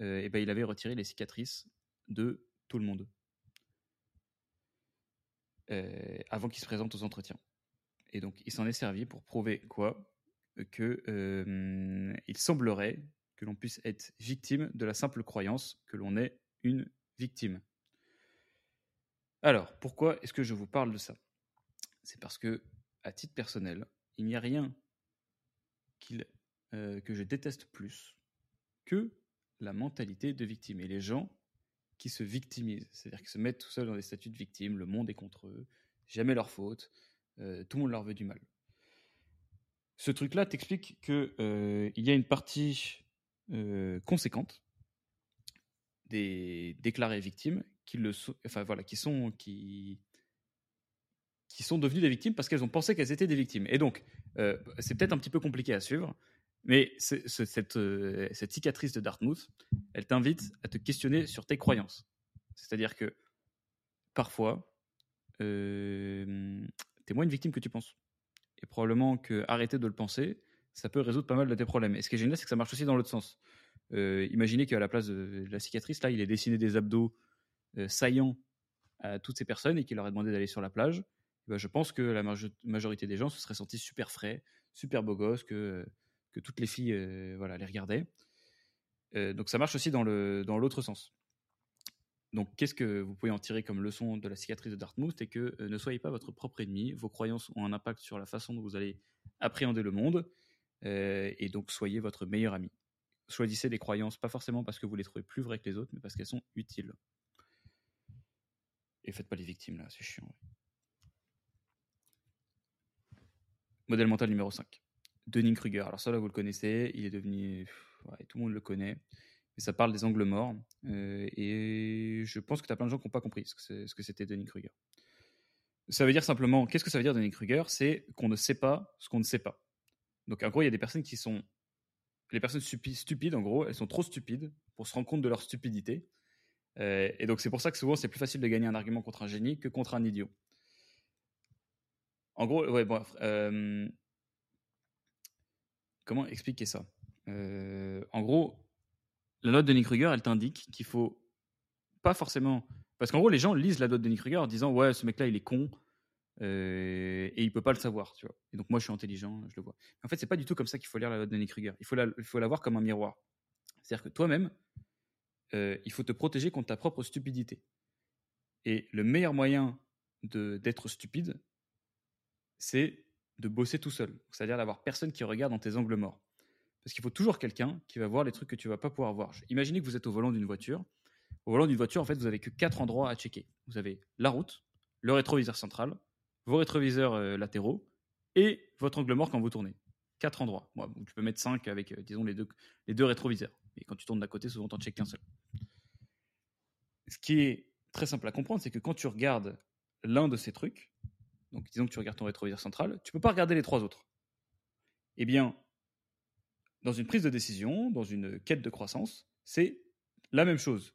Eh ben, Il avait retiré les cicatrices de tout le monde avant qu'il se présente aux entretiens. Et donc, il s'en est servi pour prouver quoi? Que il semblerait que l'on puisse être victime de la simple croyance que l'on est une victime. Alors, pourquoi est-ce que je vous parle de ça? C'est parce que à titre personnel, il n'y a rien euh, que je déteste plus que la mentalité de victime et les gens qui se victimisent, c'est-à-dire qui se mettent tout seuls dans des statuts de victime, le monde est contre eux, jamais leur faute, euh, tout le monde leur veut du mal. Ce truc-là t'explique qu'il euh, y a une partie euh, conséquente des déclarées victimes qui le sont, enfin voilà, qui sont qui qui sont devenues des victimes parce qu'elles ont pensé qu'elles étaient des victimes. Et donc, euh, c'est peut-être un petit peu compliqué à suivre, mais cette, cette, cicatrice de Dartmouth, elle t'invite à te questionner sur tes croyances. C'est-à-dire que parfois, euh, t'es moins une victime que tu penses. Et probablement que arrêter de le penser, ça peut résoudre pas mal de tes problèmes. Et ce qui est génial, c'est que ça marche aussi dans l'autre sens. Euh, imaginez qu'à la place de la cicatrice, là, il ait dessiné des abdos euh, saillants à toutes ces personnes et qu'il leur a demandé d'aller sur la plage. Ben, je pense que la majorité des gens se seraient sentis super frais, super beaux gosses, que, que toutes les filles euh, voilà, les regardaient. donc ça marche aussi dans l'autre dans sens. Donc, qu'est-ce que vous pouvez en tirer comme leçon de la cicatrice de Dartmouth C'est que ne soyez pas votre propre ennemi. Vos croyances ont un impact sur la façon dont vous allez appréhender le monde. Et donc, soyez votre meilleur ami choisissez des croyances, pas forcément parce que vous les trouvez plus vraies que les autres, mais parce qu'elles sont utiles. Et faites pas les victimes là, c'est chiant. Modèle mental numéro 5. Dunning-Kruger. Alors ça là, vous le connaissez, il est devenu... tout le monde le connaît. Mais ça parle des angles morts. Et je pense que tu as plein de gens qui n'ont pas compris ce que c'était Dunning-Kruger. Ça veut dire simplement, qu'est-ce que ça veut dire Dunning-Kruger C'est qu'on ne sait pas ce qu'on ne sait pas. Donc en gros, il y a des personnes qui sont les personnes stupides, en gros, elles sont trop stupides pour se rendre compte de leur stupidité. Euh, et donc, c'est pour ça que souvent, c'est plus facile de gagner un argument contre un génie que contre un idiot. En gros, ouais, bon, euh, comment expliquer ça? Euh, En gros, la note de Nick Kruger, elle t'indique qu'il faut pas forcément. Parce qu'en gros, les gens lisent la note de Nick Kruger en disant Ouais, ce mec-là, il est con, et il peut pas le savoir, tu vois. Et donc moi, je suis intelligent, je le vois. en fait, c'est pas du tout comme ça qu'il faut lire la note de Nick Kruger. Il faut la, il faut la voir comme un miroir. C'est-à-dire que toi-même, il faut te protéger contre ta propre stupidité. Et le meilleur moyen d'être stupide, c'est de bosser tout seul. C'est-à-dire d'avoir personne qui regarde dans tes angles morts. Parce qu'il faut toujours quelqu'un qui va voir les trucs que tu vas pas pouvoir voir. Imaginez que vous êtes au volant d'une voiture. Au volant d'une voiture, en fait, vous avez que quatre endroits à checker. Vous avez la route, le rétroviseur central, vos rétroviseurs euh, latéraux et votre angle mort quand vous tournez. Quatre endroits. tu peux mettre cinq avec, euh, disons, les deux, les deux rétroviseurs. Et quand tu tournes d'à côté, souvent, tu n'en checkes qu'un seul. Ce qui est très simple à comprendre, c'est que quand tu regardes l'un de ces trucs, donc disons que tu regardes ton rétroviseur central, tu ne peux pas regarder les trois autres. Eh bien, dans une prise de décision, dans une quête de croissance, c'est la même chose.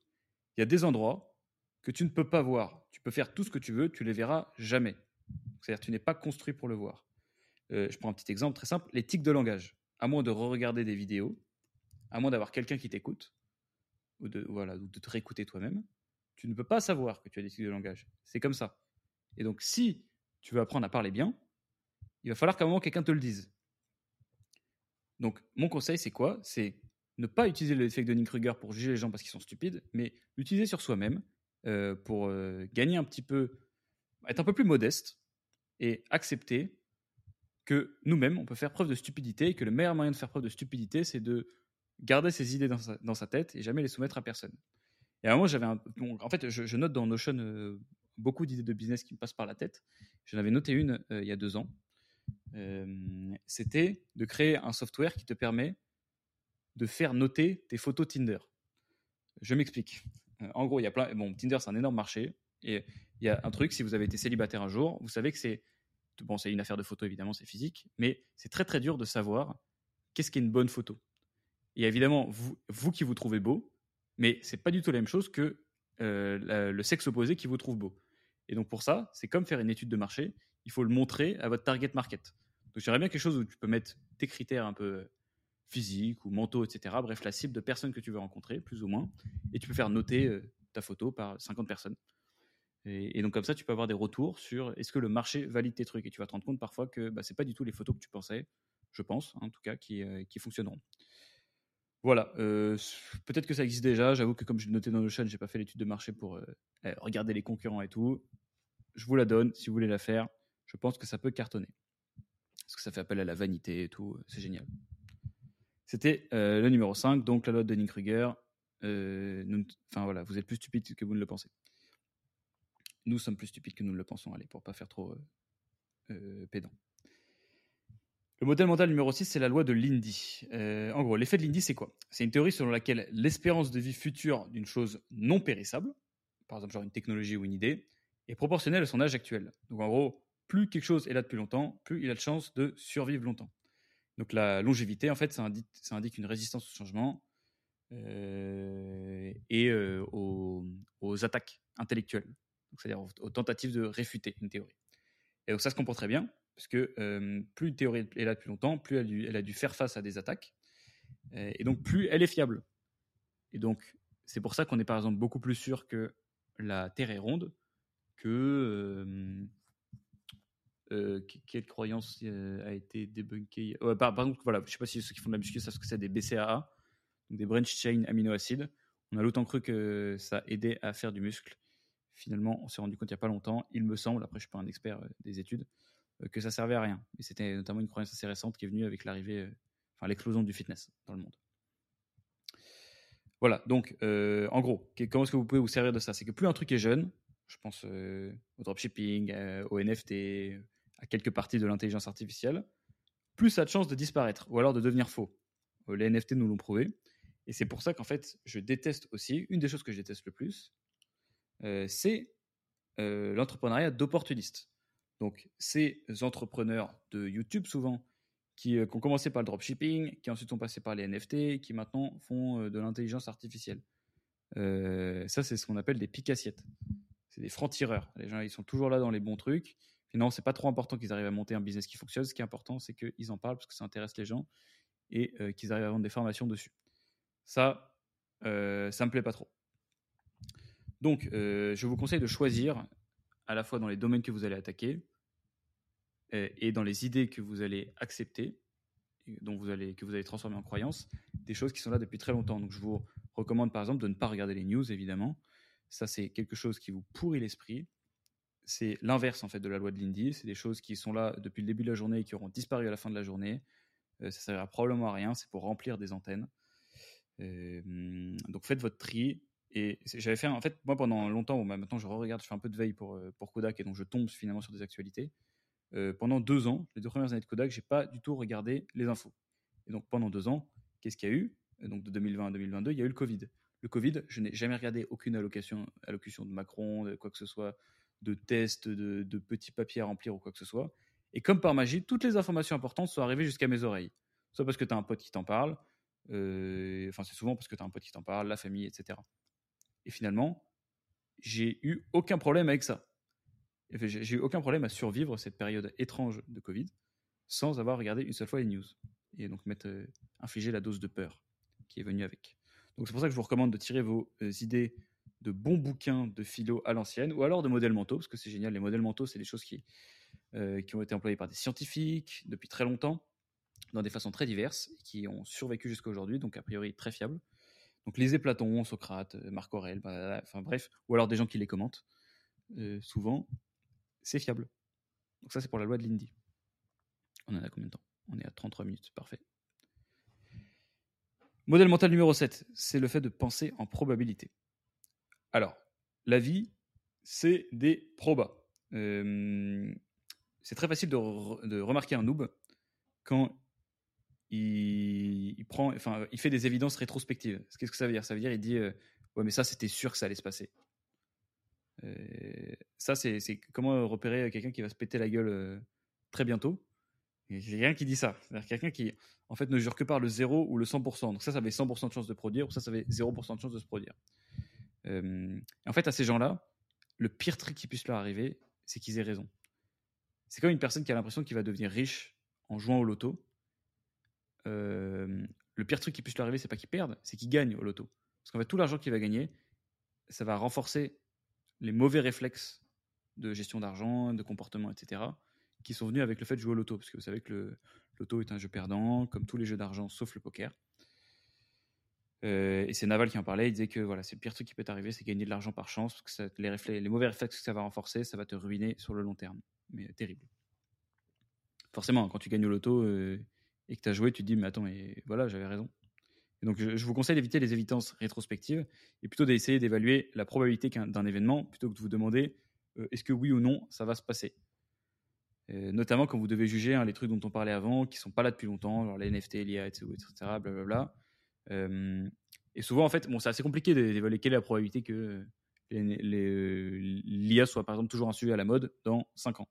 Il y a des endroits que tu ne peux pas voir. Tu peux faire tout ce que tu veux, tu les verras jamais. C'est-à-dire tu n'es pas construit pour le voir. Euh, je prends un petit exemple très simple, les tics de langage. À moins de re-regarder des vidéos, à moins d'avoir quelqu'un qui t'écoute, ou de, voilà, ou de te réécouter toi-même, tu ne peux pas savoir que tu as des tics de langage. C'est comme ça. Et donc si tu veux apprendre à parler bien, il va falloir qu'à un moment quelqu'un te le dise. Donc mon conseil c'est quoi? C'est ne pas utiliser l'effet de Dunning-Kruger pour juger les gens parce qu'ils sont stupides, mais l'utiliser sur soi-même euh, pour euh, gagner un petit peu, être un peu plus modeste et accepter que nous-mêmes, on peut faire preuve de stupidité et que le meilleur moyen de faire preuve de stupidité, c'est de garder ses idées dans sa, tête et jamais les soumettre à personne. Et à un moment, j'avais un. en fait, je, note dans Notion euh, beaucoup d'idées de business qui me passent par la tête. J'en avais noté une euh, il y a deux ans. Euh, c'était de créer un software qui te permet de faire noter tes photos Tinder. Je m'explique. en gros, il y a plein. Bon, Tinder, c'est un énorme marché. Et il y a un truc, si vous avez été célibataire un jour, vous savez que c'est. Bon, c'est une affaire de photo, évidemment, c'est physique, mais c'est très très dur de savoir qu'est-ce qui est une bonne photo. Et évidemment, vous, qui vous trouvez beau, mais c'est pas du tout la même chose que euh, le sexe opposé qui vous trouve beau. Et donc pour ça, c'est comme faire une étude de marché, il faut le montrer à votre target market. Donc j'aimerais bien quelque chose où tu peux mettre tes critères un peu physiques ou mentaux, etc. Bref, la cible de personnes que tu veux rencontrer, plus ou moins, et tu peux faire noter euh, ta photo par 50 personnes. Et, donc comme ça, tu peux avoir des retours sur est-ce que le marché valide tes trucs? Et tu vas te rendre compte parfois que bah, ce n'est pas du tout les photos que tu pensais, je pense, en tout cas, qui, euh, fonctionneront. Voilà, euh, peut-être que ça existe déjà. J'avoue que comme je l'ai noté dans chat, j'ai pas fait l'étude de marché pour euh, regarder les concurrents et tout. Je vous la donne si vous voulez la faire. Je pense que ça peut cartonner. que ça fait appel à la vanité et tout. C'est génial. C'était le numéro 5, donc la loi de Dunning-Kruger. Enfin voilà, vous êtes plus stupide que vous ne le pensez. Nous sommes plus stupides que nous ne le pensons, allez, pour pas faire trop pédant. Le modèle mental numéro 6, c'est la loi de Lindy. Euh, en gros, l'effet de Lindy, c'est quoi? C'est une théorie selon laquelle l'espérance de vie future d'une chose non périssable, par exemple genre une technologie ou une idée, est proportionnelle à son âge actuel. Donc en gros, plus quelque chose est là depuis longtemps, plus il a de chances de survivre longtemps. Donc la longévité, en fait, ça indique, une résistance au changement euh, et euh, aux, attaques intellectuelles, c'est-à-dire aux, tentatives de réfuter une théorie. Et donc ça se comprend très bien, parce que euh, plus une théorie est là depuis longtemps, plus elle, a dû faire face à des attaques, euh, et donc plus elle est fiable. Et donc c'est pour ça qu'on est par exemple beaucoup plus sûr que la Terre est ronde que euh, quelle croyance a été débunkée par, exemple, voilà, je sais pas si ceux qui font de la muscu savent ce que c'est des BCAA, donc des branch chain aminoacides. On a longtemps cru que ça aidait à faire du muscle. Finalement, on s'est rendu compte il n'y a pas longtemps, il me semble, après je suis pas un expert des études, euh, que ça servait à rien. Et c'était notamment une croyance assez récente qui est venue avec l'arrivée, euh, enfin l'explosion du fitness dans le monde. Voilà, donc euh, en gros, comment est-ce que vous pouvez vous servir de ça? C'est que plus un truc est jeune, je pense au dropshipping, au NFT, à quelques parties de l'intelligence artificielle, plus ça a de chances de disparaître ou alors de devenir faux. les NFT nous l'ont prouvé. Et c'est pour ça qu'en fait, je déteste aussi, une des choses que je déteste le plus, c'est l'entrepreneuriat d'opportuniste. Donc, ces entrepreneurs de YouTube, souvent, qui, euh, ont commencé par le dropshipping, qui ensuite sont passés par les NFT, qui maintenant font euh, de l'intelligence artificielle. Euh, ça, c'est ce qu'on appelle des piques-assiettes. C'est des francs-tireurs. Les gens, ils sont toujours là dans les bons trucs. Finalement, c'est pas trop important qu'ils arrivent à monter un business qui fonctionne. Ce qui est important, c'est qu'ils en parlent parce que ça intéresse les gens et qu'ils arrivent à vendre des formations dessus. Ça, euh, ça me plaît pas trop. Donc, je vous conseille de choisir à la fois dans les domaines que vous allez attaquer euh, et dans les idées que vous allez accepter, dont vous allez, que vous allez transformer en croyances, des choses qui sont là depuis très longtemps. Donc je vous recommande par exemple de ne pas regarder les news, évidemment. Ça, c'est quelque chose qui vous pourrit l'esprit. C'est l'inverse en fait de la loi de Lindy. C'est des choses qui sont là depuis le début de la journée et qui auront disparu à la fin de la journée. Euh, ça ne servira probablement à rien. C'est pour remplir des antennes. Euh, donc faites votre tri. Et j'avais fait, en fait, moi pendant longtemps, bah, maintenant je re-regarde, je fais un peu de veille pour, euh, pour Kodak et donc je tombe finalement sur des actualités. Euh, pendant deux ans, les deux premières années de Kodak, j'ai pas du tout regardé les infos. Et donc pendant deux ans, qu'est-ce qu'il y a eu? Donc de 2020 à 2022, il y a eu le Covid. Le Covid, je n'ai jamais regardé aucune allocation, allocution de Macron, de quoi que ce soit, de tests, de, de, petits papiers à remplir ou quoi que ce soit. Et comme par magie, toutes les informations importantes sont arrivées jusqu'à mes oreilles. Soit parce que tu as un pote qui t'en parle, euh, enfin c'est souvent parce que tu as un pote qui t'en parle, la famille, etc. Et finalement, j'ai eu aucun problème avec ça. J'ai eu aucun problème à survivre cette période étrange de Covid sans avoir regardé une seule fois les news. Et donc mettre, euh, infliger la dose de peur qui est venue avec. Donc c'est pour ça que je vous recommande de tirer vos euh, idées de bons bouquins de philo à l'ancienne ou alors de modèles mentaux, parce que c'est génial. Les modèles mentaux, c'est des choses qui, euh, qui ont été employées par des scientifiques depuis très longtemps, dans des façons très diverses, qui ont survécu jusqu'à aujourd'hui, donc a priori très fiables. Donc lisez Platon, Socrate, euh, Marc Aurèle, bah, enfin bref, ou alors des gens qui les commentent. Euh, souvent, c'est fiable. Donc ça, c'est pour la loi de Lindy. On en a combien de temps? On est à 33 minutes, parfait. Modèle mental numéro 7, c'est le fait de penser en probabilité. Alors, la vie, c'est des probas. Euh, c'est très facile de, de, remarquer un noob quand il, prend, enfin, il fait des évidences rétrospectives. Qu'est-ce que ça veut dire? Ça veut dire il dit euh, ouais, mais ça c'était sûr que ça allait se passer. Euh, ça c'est comment repérer quelqu'un qui va se péter la gueule euh, très bientôt. Il y a quelqu'un qui dit ça. C'est-à-dire quelqu'un qui en fait ne jure que par le 0 ou le 100%. Donc ça, ça avait 100% de chance de produire, ou ça, ça avait 0% de chance de se produire. en fait, à ces gens-là, le pire truc qui puisse leur arriver, c'est qu'ils aient raison. C'est comme une personne qui a l'impression qu'il va devenir riche en jouant au loto le pire truc qui puisse lui arriver, c'est pas qu'il perde, c'est qu'il gagne au loto. Parce qu'en fait, tout l'argent qu'il va gagner, ça va renforcer les mauvais réflexes de gestion d'argent, de comportement, etc., qui sont venus avec le fait de jouer au loto. Parce que vous savez que le loto est un jeu perdant, comme tous les jeux d'argent, sauf le poker. et c'est Naval qui en parlait, il disait que voilà, c'est le pire truc qui peut t'arriver, c'est gagner de l'argent par chance, parce que les, les mauvais réflexes que ça va renforcer, ça va te ruiner sur le long terme. Mais terrible. forcément, quand tu gagnes au loto et que tu as joué, tu te dis, mais attends, et voilà, j'avais raison. donc, je, vous conseille d'éviter les évidences rétrospectives et plutôt d'essayer d'évaluer la probabilité d'un événement plutôt que de vous demander est-ce que oui ou non ça va se passer. notamment quand vous devez juger hein, les trucs dont on parlait avant, qui sont pas là depuis longtemps, genre les NFT, l'IA, etc., blablabla. et souvent, en fait, bon, c'est assez compliqué d'évaluer quelle est la probabilité que l'IA soit par exemple toujours un sujet à la mode dans 5 ans.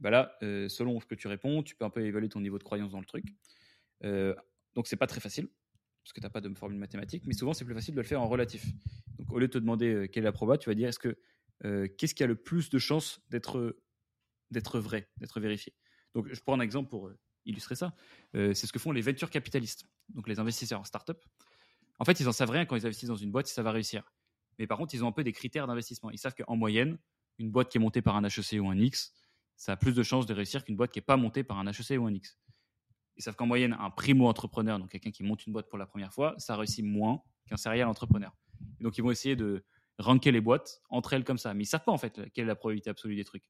Bah là, euh, selon ce que tu réponds, tu peux un peu évaluer ton niveau de croyance dans le truc. Euh, donc c'est pas très facile parce que tu n'as pas de formule mathématique, mais souvent c'est plus facile de le faire en relatif. Donc au lieu de te demander euh, quelle est la proba, tu vas dire est-ce que euh, qu'est-ce qui a le plus de chances d'être d'être vrai, d'être vérifié? Donc je prends un exemple pour illustrer ça. c'est ce que font les venture capitalistes, donc les investisseurs en start-up. En fait, ils en savent rien quand ils investissent dans une boîte si ça va réussir. Mais par contre, ils ont un peu des critères d'investissement. Ils savent qu'en moyenne, une boîte qui est montée par un HEC ou un X, ça a plus de chances de réussir qu'une boîte qui n'est pas montée par un HEC ou un X. Ils savent qu'en moyenne, un primo-entrepreneur, donc quelqu'un qui monte une boîte pour la première fois, ça réussit moins qu'un serial entrepreneur. donc, ils vont essayer de ranker les boîtes entre elles comme ça. Mais ils ne savent pas, en fait, quelle est la probabilité absolue des trucs.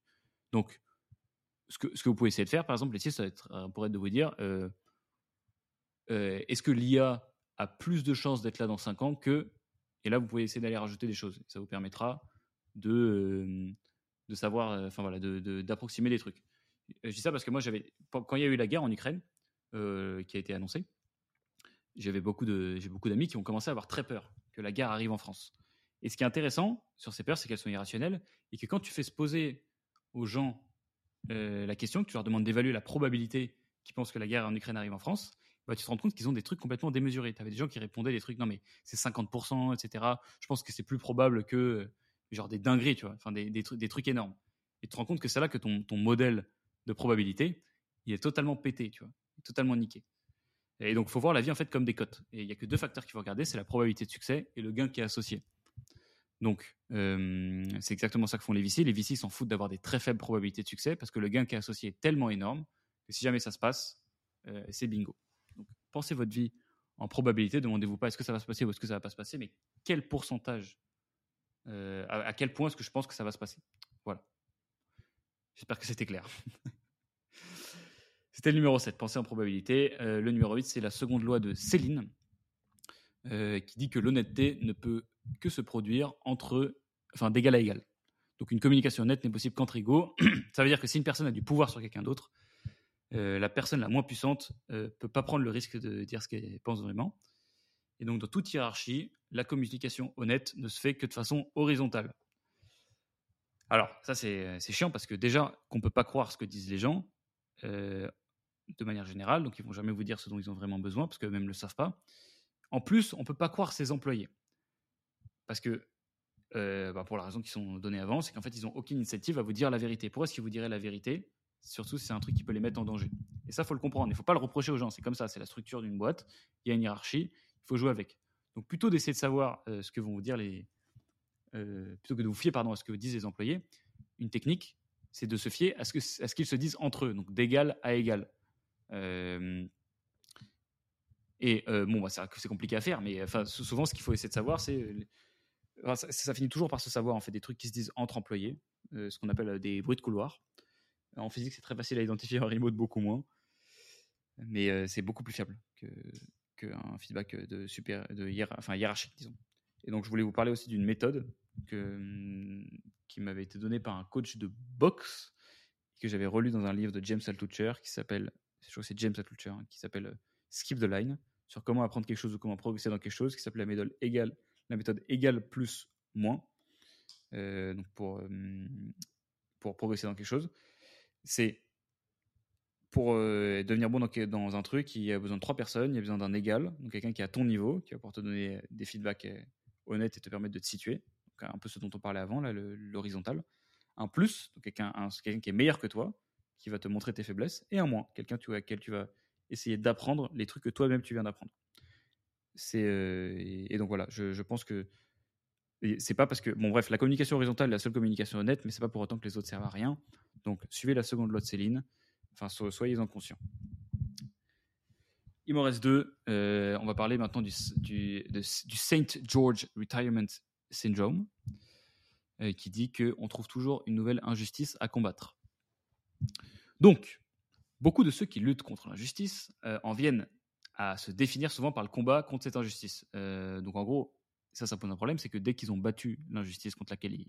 Donc, ce que, vous pouvez essayer de faire, par exemple, ça euh, pourrait être de vous dire euh, euh, est-ce que l'IA a plus de chances d'être là dans 5 ans que. Et là, vous pouvez essayer d'aller rajouter des choses. Ça vous permettra de de savoir, euh, enfin voilà, d'approximer de, des trucs. Je dis ça parce que moi, j'avais, quand il y a eu la guerre en Ukraine, euh, qui a été annoncée, j'avais beaucoup de, j'ai beaucoup d'amis qui ont commencé à avoir très peur que la guerre arrive en France. Et ce qui est intéressant sur ces peurs, c'est qu'elles sont irrationnelles et que quand tu fais se poser aux gens euh, la question, que tu leur demandes d'évaluer la probabilité qu'ils pensent que la guerre en Ukraine arrive en France, bah, tu te rends compte qu'ils ont des trucs complètement démesurés. Tu avais des gens qui répondaient des trucs, non mais c'est 50%, etc. Je pense que c'est plus probable que genre des dingueries, tu vois, enfin des, des, trucs, énormes. Et tu te rends compte que c'est là que ton, modèle de probabilité, il est totalement pété, tu vois, totalement niqué. Et donc, faut voir la vie en fait comme des cotes. Et il n'y a que deux facteurs qu'il faut regarder, c'est la probabilité de succès et le gain qui est associé. Donc, euh, c'est exactement ça que font les VC. Les VC s'en foutent d'avoir des très faibles probabilités de succès parce que le gain qui est associé est tellement énorme que si jamais ça se passe, euh, c'est bingo. Donc, pensez votre vie en probabilité. Demandez-vous pas est-ce que ça va se passer ou est-ce que ça va pas se passer, mais quel pourcentage euh, à, quel point est-ce que je pense que ça va se passer? Voilà. J'espère que c'était clair. c'était le numéro 7, penser en probabilité. Euh, le numéro 8, c'est la seconde loi de Céline, euh, qui dit que l'honnêteté ne peut que se produire entre, enfin, d'égal à égal. Donc une communication honnête n'est possible qu'entre égaux. <clears throat> ça veut dire que si une personne a du pouvoir sur quelqu'un d'autre, la personne la moins puissante ne peut pas prendre le risque de dire ce qu'elle pense vraiment. Et donc, dans toute hiérarchie, la communication honnête ne se fait que de façon horizontale. Alors, ça, c'est chiant parce que déjà, qu'on ne peut pas croire ce que disent les gens euh, de manière générale, donc ils vont jamais vous dire ce dont ils ont vraiment besoin parce qu'eux-mêmes ne le savent pas. En plus, on ne peut pas croire ses employés. Parce que, euh, bah, pour la raison qui sont données avant, c'est qu'en fait, ils n'ont aucune initiative à vous dire la vérité. Pourquoi est-ce qu'ils vous diraient la vérité? Surtout si c'est un truc qui peut les mettre en danger. Et ça, faut le comprendre. Il ne faut pas le reprocher aux gens. C'est comme ça, c'est la structure d'une boîte. Il y a une hiérarchie il faut jouer avec. Donc plutôt d'essayer de savoir euh, ce que vont vous dire les, euh, plutôt que de vous fier pardon à ce que disent les employés, une technique, c'est de se fier à ce qu'ils se disent entre eux, donc d'égal à égal. Euh, et bon, bah, c'est compliqué à faire, mais souvent ce qu'il faut essayer de savoir, c'est ça, finit toujours par se savoir en fait des trucs qui se disent entre employés, ce qu'on appelle des bruits de couloir. En physique, c'est très facile à identifier, en remote beaucoup moins, mais c'est beaucoup plus fiable que un feedback de, super, de hiérarchique, disons. Et donc, je voulais vous parler aussi d'une méthode que, qui m'avait été donnée par un coach de boxe que j'avais relu dans un livre de James Altucher qui s'appelle, je crois que c'est James Altucher, hein, qui s'appelle euh, Skip the Line, sur comment apprendre quelque chose ou comment progresser dans quelque chose, qui s'appelle la méthode égale, la méthode égale plus moins, euh, donc pour, hum, pour progresser dans quelque chose. C'est pour euh, devenir bon dans, un truc, il y a besoin de trois personnes, il y a besoin d'un égal, donc quelqu'un qui est à ton niveau, qui va pouvoir te donner des feedbacks euh, honnêtes et te permettre de te situer, un peu ce dont on parlait avant, l'horizontal. Un plus, donc quelqu'un qui est meilleur que toi, qui va te montrer tes faiblesses, et un moins, quelqu'un à quel tu vas essayer d'apprendre les trucs que toi-même tu viens d'apprendre. Euh, et, donc voilà, je, je pense que c'est pas parce que bon bref, la communication horizontale est la seule communication honnête, mais c'est pas pour autant que les autres servent à rien. Donc suivez la seconde loi de Céline. Enfin, soyez-en conscients. Il m'en reste deux. Euh, on va parler maintenant du, Saint George Retirement Syndrome, euh, qui dit qu'on trouve toujours une nouvelle injustice à combattre. Donc, beaucoup de ceux qui luttent contre l'injustice en viennent à se définir souvent par le combat contre cette injustice. donc, en gros, ça, ça pose un problème, c'est que dès qu'ils ont battu l'injustice contre laquelle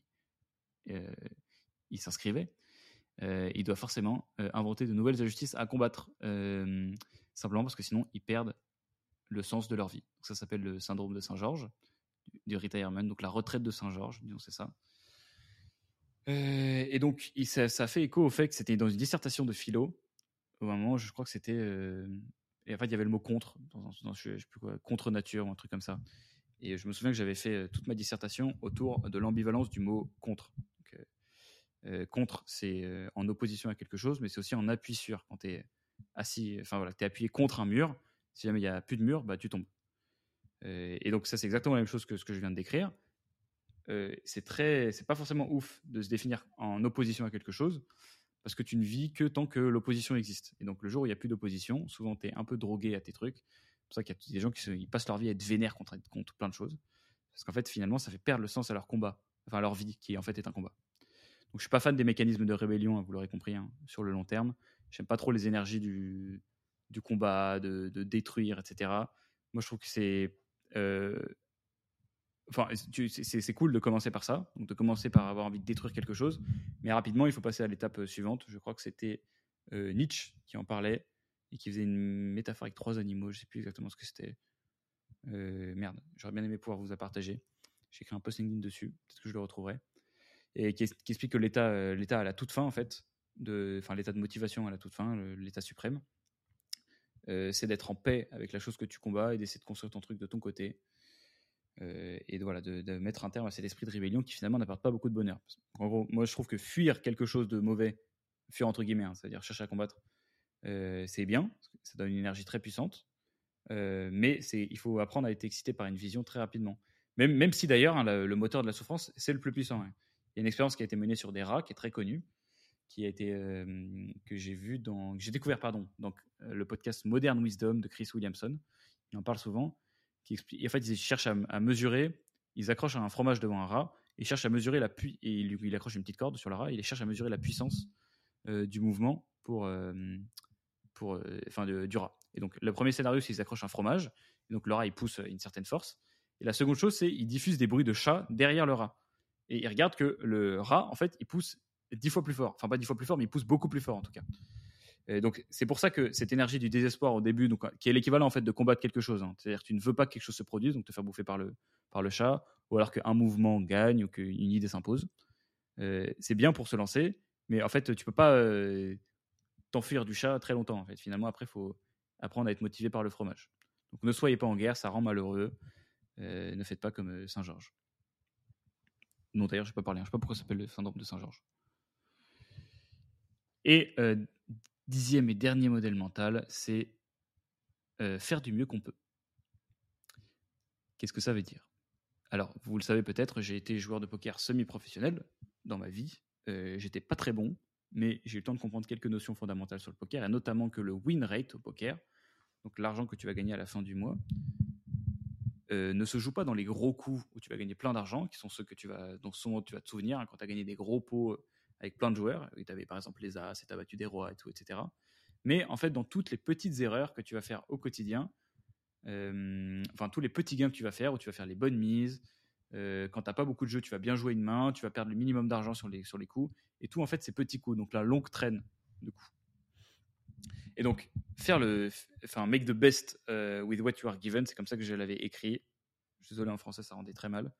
ils s'inscrivaient, ils doivent forcément inventer de nouvelles injustices à combattre, simplement parce que sinon, ils perdent le sens de leur vie. ça s'appelle le syndrome de Saint-Georges, du retirement, donc la retraite de Saint-Georges, disons c'est ça. Euh, et donc, il, ça, fait écho au fait que c'était dans une dissertation de philo, au moment, je crois que c'était. Euh, et en fait, il y avait le mot contre, dans, contre nature ou un truc comme ça. Et je me souviens que j'avais fait euh, toute ma dissertation autour de l'ambivalence du mot contre. Contre, c'est en opposition à quelque chose, mais c'est aussi en appui sur. Quand tu es assis, enfin voilà, tu appuyé contre un mur, si jamais il n'y a plus de mur, bah, tu tombes. et donc, ça, c'est exactement la même chose que ce que je viens de décrire. Euh, c'est très, c'est pas forcément ouf de se définir en opposition à quelque chose parce que tu ne vis que tant que l'opposition existe. Et donc le jour où il n'y a plus d'opposition, souvent tu es un peu drogué à tes trucs. C'est pour ça qu'il y a des gens qui passent leur vie à être vénères contre, contre plein de choses. Parce qu'en fait, finalement, ça fait perdre le sens à leur combat, enfin à leur vie, qui en fait est un combat. Donc je suis pas fan des mécanismes de rébellion, hein, vous l'aurez compris, hein, sur le long terme. J'aime pas trop les énergies du, combat, de, détruire, etc. Moi, je trouve que c'est euh, Enfin, c'est cool de commencer par ça, de commencer par avoir envie de détruire quelque chose, mais rapidement, il faut passer à l'étape euh, suivante. Je crois que c'était euh, Nietzsche qui en parlait et qui faisait une métaphore avec trois animaux. Je sais plus exactement ce que c'était. Merde, j'aurais bien aimé pouvoir vous la partager. J'ai écrit un post LinkedIn dessus, peut-être que je le retrouverai, et qui, explique que l'état, l'état à la toute fin en fait, de, enfin l'état de motivation à la toute fin, l'état suprême, c'est d'être en paix avec la chose que tu combats et d'essayer de construire ton truc de ton côté euh, et de, voilà, de, mettre un terme à cet esprit de rébellion qui finalement n'apporte pas beaucoup de bonheur. En gros, moi je trouve que fuir quelque chose de mauvais, fuir entre guillemets, hein, c'est-à-dire chercher à combattre, euh, c'est bien, ça donne une énergie très puissante, euh, mais il faut apprendre à être excité par une vision très rapidement. Même, même si d'ailleurs hein, le, moteur de la souffrance, c'est le plus puissant. Hein. Il y a une expérience qui a été menée sur des rats qui est très connue, qui a été que j'ai vu dans, j'ai découvert pardon, donc le podcast Modern Wisdom de Chris Williamson. Il en parle souvent qui explique. En fait, ils cherchent à, mesurer. Ils accrochent un fromage devant un rat. Ils cherchent à mesurer la puissance. Et il, il, accroche une petite corde sur le rat. Et il cherche à mesurer la puissance euh, du mouvement pour, euh, pour, euh, enfin, du rat. Et donc, le premier scénario, c'est qu'ils accrochent un fromage. Et donc, le rat, il pousse une certaine force. Et la seconde chose, c'est qu'ils diffusent des bruits de chat derrière le rat. Et ils regardent que le rat, en fait, il pousse dix fois plus fort. Enfin, pas dix fois plus fort, mais il pousse beaucoup plus fort, en tout cas donc c'est pour ça que cette énergie du désespoir au début, donc, qui est l'équivalent en fait de combattre quelque chose, hein. c'est-à-dire que tu ne veux pas que quelque chose se produise, donc te faire bouffer par le, par le chat, ou alors qu'un mouvement gagne ou qu'une idée s'impose. Euh, c'est bien pour se lancer, mais en fait tu peux pas euh, t'enfuir du chat très longtemps. En fait, finalement après il faut apprendre à être motivé par le fromage. Donc ne soyez pas en guerre, ça rend malheureux. Euh, ne faites pas comme Saint Georges. Non d'ailleurs je ne sais pas parler, hein. je ne sais pas pourquoi ça s'appelle le syndrome de Saint Georges. Et dixième et dernier modèle mental, c'est euh, faire du mieux qu'on peut. Qu'est-ce que ça veut dire? Alors, vous le savez peut-être, j'ai été joueur de poker semi-professionnel dans ma vie. Euh, J'étais pas très bon, mais j'ai eu le temps de comprendre quelques notions fondamentales sur le poker, et notamment que le win rate au poker, donc l'argent que tu vas gagner à la fin du mois, euh, ne se joue pas dans les gros coups où tu vas gagner plein d'argent, qui sont ceux que tu vas, dont tu vas te souvenir hein, quand tu as gagné des gros pots avec plein de joueurs. Et tu avais par exemple les As, et tu as battu des rois et tout, etc. Mais en fait, dans toutes les petites erreurs que tu vas faire au quotidien, euh, enfin tous les petits gains que tu vas faire, où tu vas faire les bonnes mises, euh, quand tu n'as pas beaucoup de jeux, tu vas bien jouer une main, tu vas perdre le minimum d'argent sur les, sur les coups, et tout en fait c'est petits coups, donc la longue traîne de coups. Et donc faire le, enfin make the best euh, with what you are given, c'est comme ça que je l'avais écrit. Je suis désolé en français, ça rendait très mal.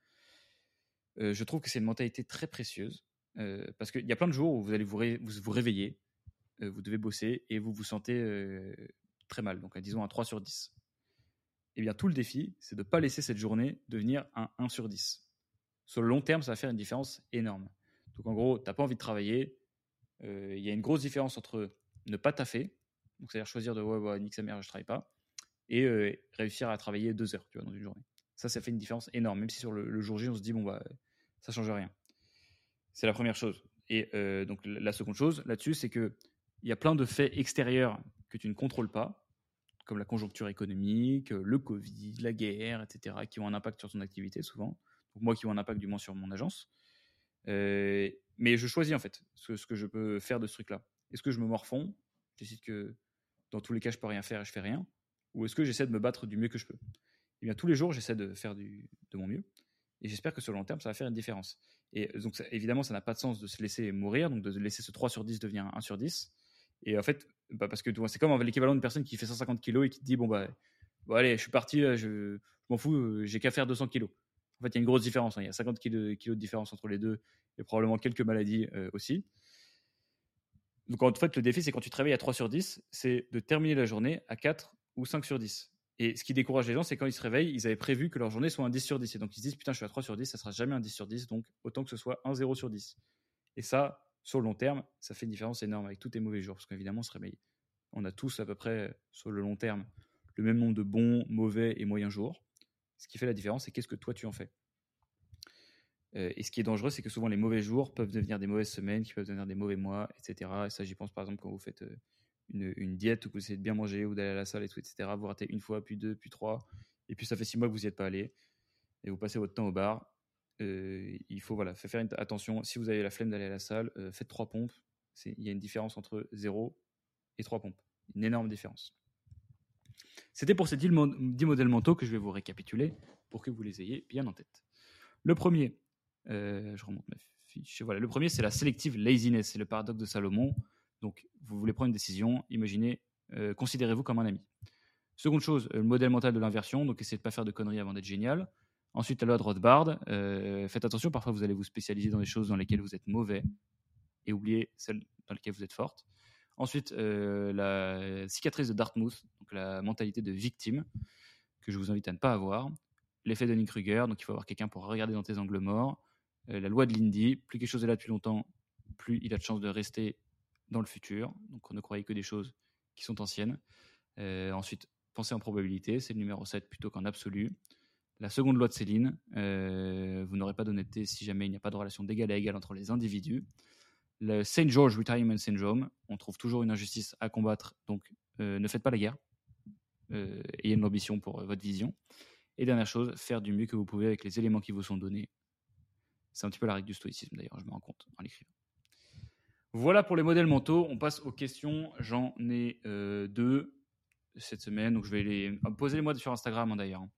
je trouve que c'est une mentalité très précieuse. Euh, parce qu'il y a plein de jours où vous allez vous, vous, réveiller, euh, vous devez bosser et vous vous sentez euh, très mal, donc disons un 3 sur 10. Eh bien, tout le défi, c'est de ne pas laisser cette journée devenir un 1 sur 10. Sur le long terme, ça va faire une différence énorme. Donc, en gros, tu n'as pas envie de travailler. Il y a une grosse différence entre ne pas taffer, donc c'est-à-dire choisir de ouais, ouais, nique sa mère, je travaille pas, et réussir à travailler deux heures tu vois, dans une journée. Ça, ça fait une différence énorme, même si sur le, jour J, on se dit, bon, bah, ça change rien. C'est la première chose. Et euh, donc la seconde chose là-dessus, c'est qu'il y a plein de faits extérieurs que tu ne contrôles pas, comme la conjoncture économique, le Covid, la guerre, etc., qui ont un impact sur ton activité souvent. Donc moi qui ont un impact du moins sur mon agence. Euh, mais je choisis en fait ce, que je peux faire de ce truc-là. est-ce que je me morfonds, je décide que dans tous les cas, je peux rien faire et je fais rien, ou est-ce que j'essaie de me battre du mieux que je peux? Eh bien, tous les jours, j'essaie de faire de mon mieux, et j'espère que sur le long terme, ça va faire une différence. Et donc, évidemment, ça n'a pas de sens de se laisser mourir, donc de laisser ce 3 sur 10 devenir 1 sur 10. Et en fait, bah parce que c'est comme l'équivalent d'une personne qui fait 150 kilos et qui te dit Bon, bah, allez, je suis parti, je, je m'en fous, euh, j'ai qu'à faire 200 kilos. En fait, il y a une grosse différence. Hein. Il y a 50 kilos, de différence entre les deux et probablement quelques maladies euh, aussi. Donc, en fait, le défi, c'est quand tu travailles à 3 sur 10, c'est de terminer la journée à 4 ou 5 sur 10. Et ce qui décourage les gens, c'est quand ils se réveillent, ils avaient prévu que leur journée soit un 10 sur 10. Et donc ils se disent, putain, je suis à 3 sur 10, ça sera jamais un 10 sur 10, donc autant que ce soit un 0 sur 10. Et ça, sur le long terme, ça fait une différence énorme avec tous tes mauvais jours. Parce qu'évidemment, on se réveille. On a tous à peu près, sur le long terme, le même nombre de bons, mauvais et moyens jours. Ce qui fait la différence, c'est qu'est-ce que toi tu en fais. Euh, et ce qui est dangereux, c'est que souvent les mauvais jours peuvent devenir des mauvaises semaines, qui peuvent devenir des mauvais mois, etc. Et ça, j'y pense par exemple quand vous faites euh, une, diète où vous essayez de bien manger ou d'aller à la salle et tout, etc. Vous ratez une fois, puis deux, puis trois, et puis ça fait six mois que vous n'y êtes pas allé, et vous passez votre temps au bar. Euh, il faut voilà, faire attention. Si vous avez la flemme d'aller à la salle, faites trois pompes. Il y a une différence entre zéro et trois pompes. Une énorme différence. C'était pour ces dix modèles mentaux que je vais vous récapituler pour que vous les ayez bien en tête. Le premier, euh, je remonte ma fiche. Voilà, le premier, c'est la selective laziness, c'est le paradoxe de Salomon. Donc, vous voulez prendre une décision, imaginez, euh, considérez-vous comme un ami. Seconde chose, euh, le modèle mental de l'inversion, donc essayez de ne pas faire de conneries avant d'être génial. Ensuite, la loi de Rothbard, faites attention, parfois vous allez vous spécialiser dans des choses dans lesquelles vous êtes mauvais et oubliez celles dans lesquelles vous êtes forte. Ensuite, la cicatrice de Dartmouth, donc la mentalité de victime, que je vous invite à ne pas avoir. L'effet de Kruger, donc il faut avoir quelqu'un pour regarder dans tes angles morts. La loi de Lindy, plus quelque chose est là depuis longtemps, plus il a de chances de rester dans le futur. Donc on ne croyait que des choses qui sont anciennes. Euh, ensuite, pensez en probabilité, c'est le numéro 7 plutôt qu'en absolu. La seconde loi de Céline, euh, vous n'aurez pas d'honnêteté si jamais il n'y a pas de relation d'égal à égal entre les individus. Le St. George Retirement Syndrome, on trouve toujours une injustice à combattre, donc euh, ne faites pas la guerre. ayez une ambition pour votre vision. Et dernière chose, faire du mieux que vous pouvez avec les éléments qui vous sont donnés. C'est un petit peu la règle du stoïcisme d'ailleurs, je me rends compte en l'écrivant. Voilà pour les modèles mentaux. On passe aux questions. J'en ai euh, deux cette semaine. Donc je vais les poser les moi sur Instagram hein, d'ailleurs hein,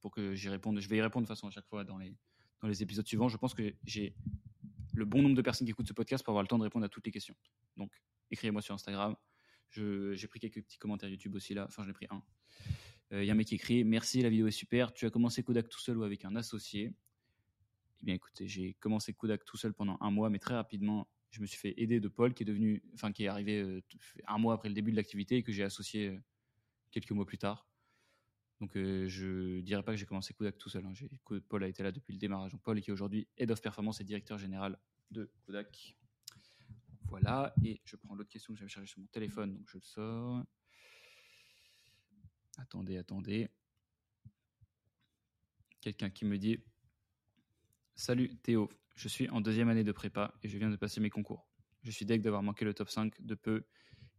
pour que j'y réponde. Je vais y répondre de façon à chaque fois dans les, dans les épisodes suivants. Je pense que j'ai le bon nombre de personnes qui écoutent ce podcast pour avoir le temps de répondre à toutes les questions. Donc écrivez-moi sur Instagram. J'ai pris quelques petits commentaires YouTube aussi là. Enfin, j'en ai pris un. Il euh, y a un mec qui écrit Merci, la vidéo est super. Tu as commencé Kodak tout seul ou avec un associé? Eh bien, écoutez, j'ai commencé Kodak tout seul pendant un mois, mais très rapidement, je me suis fait aider de Paul qui est devenu, enfin qui est arrivé euh, un mois après le début de l'activité et que j'ai associé euh, quelques mois plus tard. Donc euh, je dirais pas que j'ai commencé Kodak tout seul. Hein. Paul a été là depuis le démarrage. Paul qui est aujourd'hui Head of Performance et directeur général de Kodak. Voilà, et je prends l'autre question que j'avais chargée sur mon téléphone, donc je le sors. Attendez, attendez. Quelqu'un qui me dit Salut Théo, je suis en deuxième année de prépa et je viens de passer mes concours. Je suis deg d'avoir manqué le top 5 de peu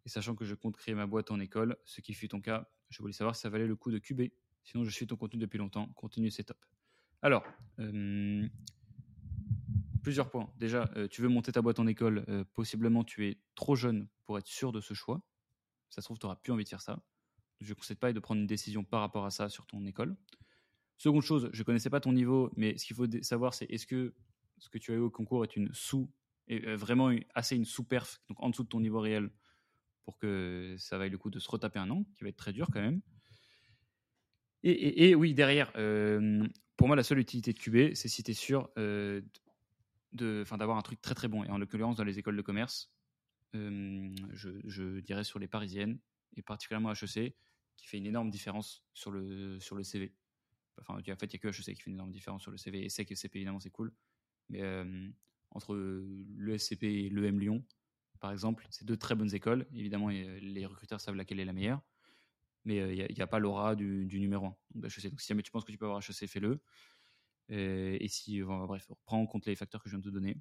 et sachant que je compte créer ma boîte en école, ce qui fut ton cas, je voulais savoir si ça valait le coup de cuber. Sinon, je suis ton contenu depuis longtemps. Continue, c'est top. Alors, euh, plusieurs points. Déjà, euh, tu veux monter ta boîte en école, euh, possiblement tu es trop jeune pour être sûr de ce choix. Ça se trouve, tu n'auras plus envie de faire ça. Je ne conseille pas de prendre une décision par rapport à ça sur ton école. Seconde chose, je ne connaissais pas ton niveau, mais ce qu'il faut savoir, c'est est-ce que ce que tu as eu au concours est une sous, euh, vraiment assez une sous-perf, donc en dessous de ton niveau réel, pour que ça vaille le coup de se retaper un an, qui va être très dur quand même. Et, oui, derrière, euh, pour moi, la seule utilité de QB, c'est si tu es sûr euh, d'avoir un truc très très bon. Et en l'occurrence, dans les écoles de commerce, je, je, dirais sur les parisiennes, et particulièrement HEC, qui fait une énorme différence sur le, sur le CV. Enfin, en fait, il n'y a que HEC qui fait une énorme différence sur le CV. Et SEC et CP, évidemment, c'est cool. Mais euh, entre le SCP et l'EM Lyon, par exemple, c'est deux très bonnes écoles. Évidemment, les recruteurs savent laquelle est la meilleure. Mais euh, il n'y a, pas l'aura du, numéro 1 Donc, si jamais tu penses que tu peux avoir HEC, fais-le. Et, si, bref, prends en compte les facteurs que je viens de te donner.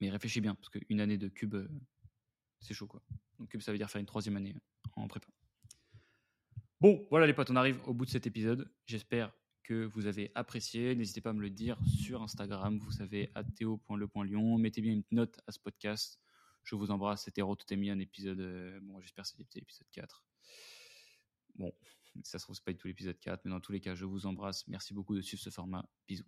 Mais réfléchis bien, parce qu'une année de cube, euh, c'est chaud. Quoi. Donc, cube, ça veut dire faire une troisième année en prépa. Bon, voilà les potes, on arrive au bout de cet épisode. J'espère que vous avez apprécié. N'hésitez pas à me le dire sur Instagram. Vous savez, à théo.le.lion. Mettez bien une note à ce podcast. Je vous embrasse. C'était Rototémie, un épisode. bon, j'espère que c'était l'épisode 4. Bon, ça se trouve, c'est pas du tout l'épisode 4, mais dans tous les cas, je vous embrasse. Merci beaucoup de suivre ce format. Bisous.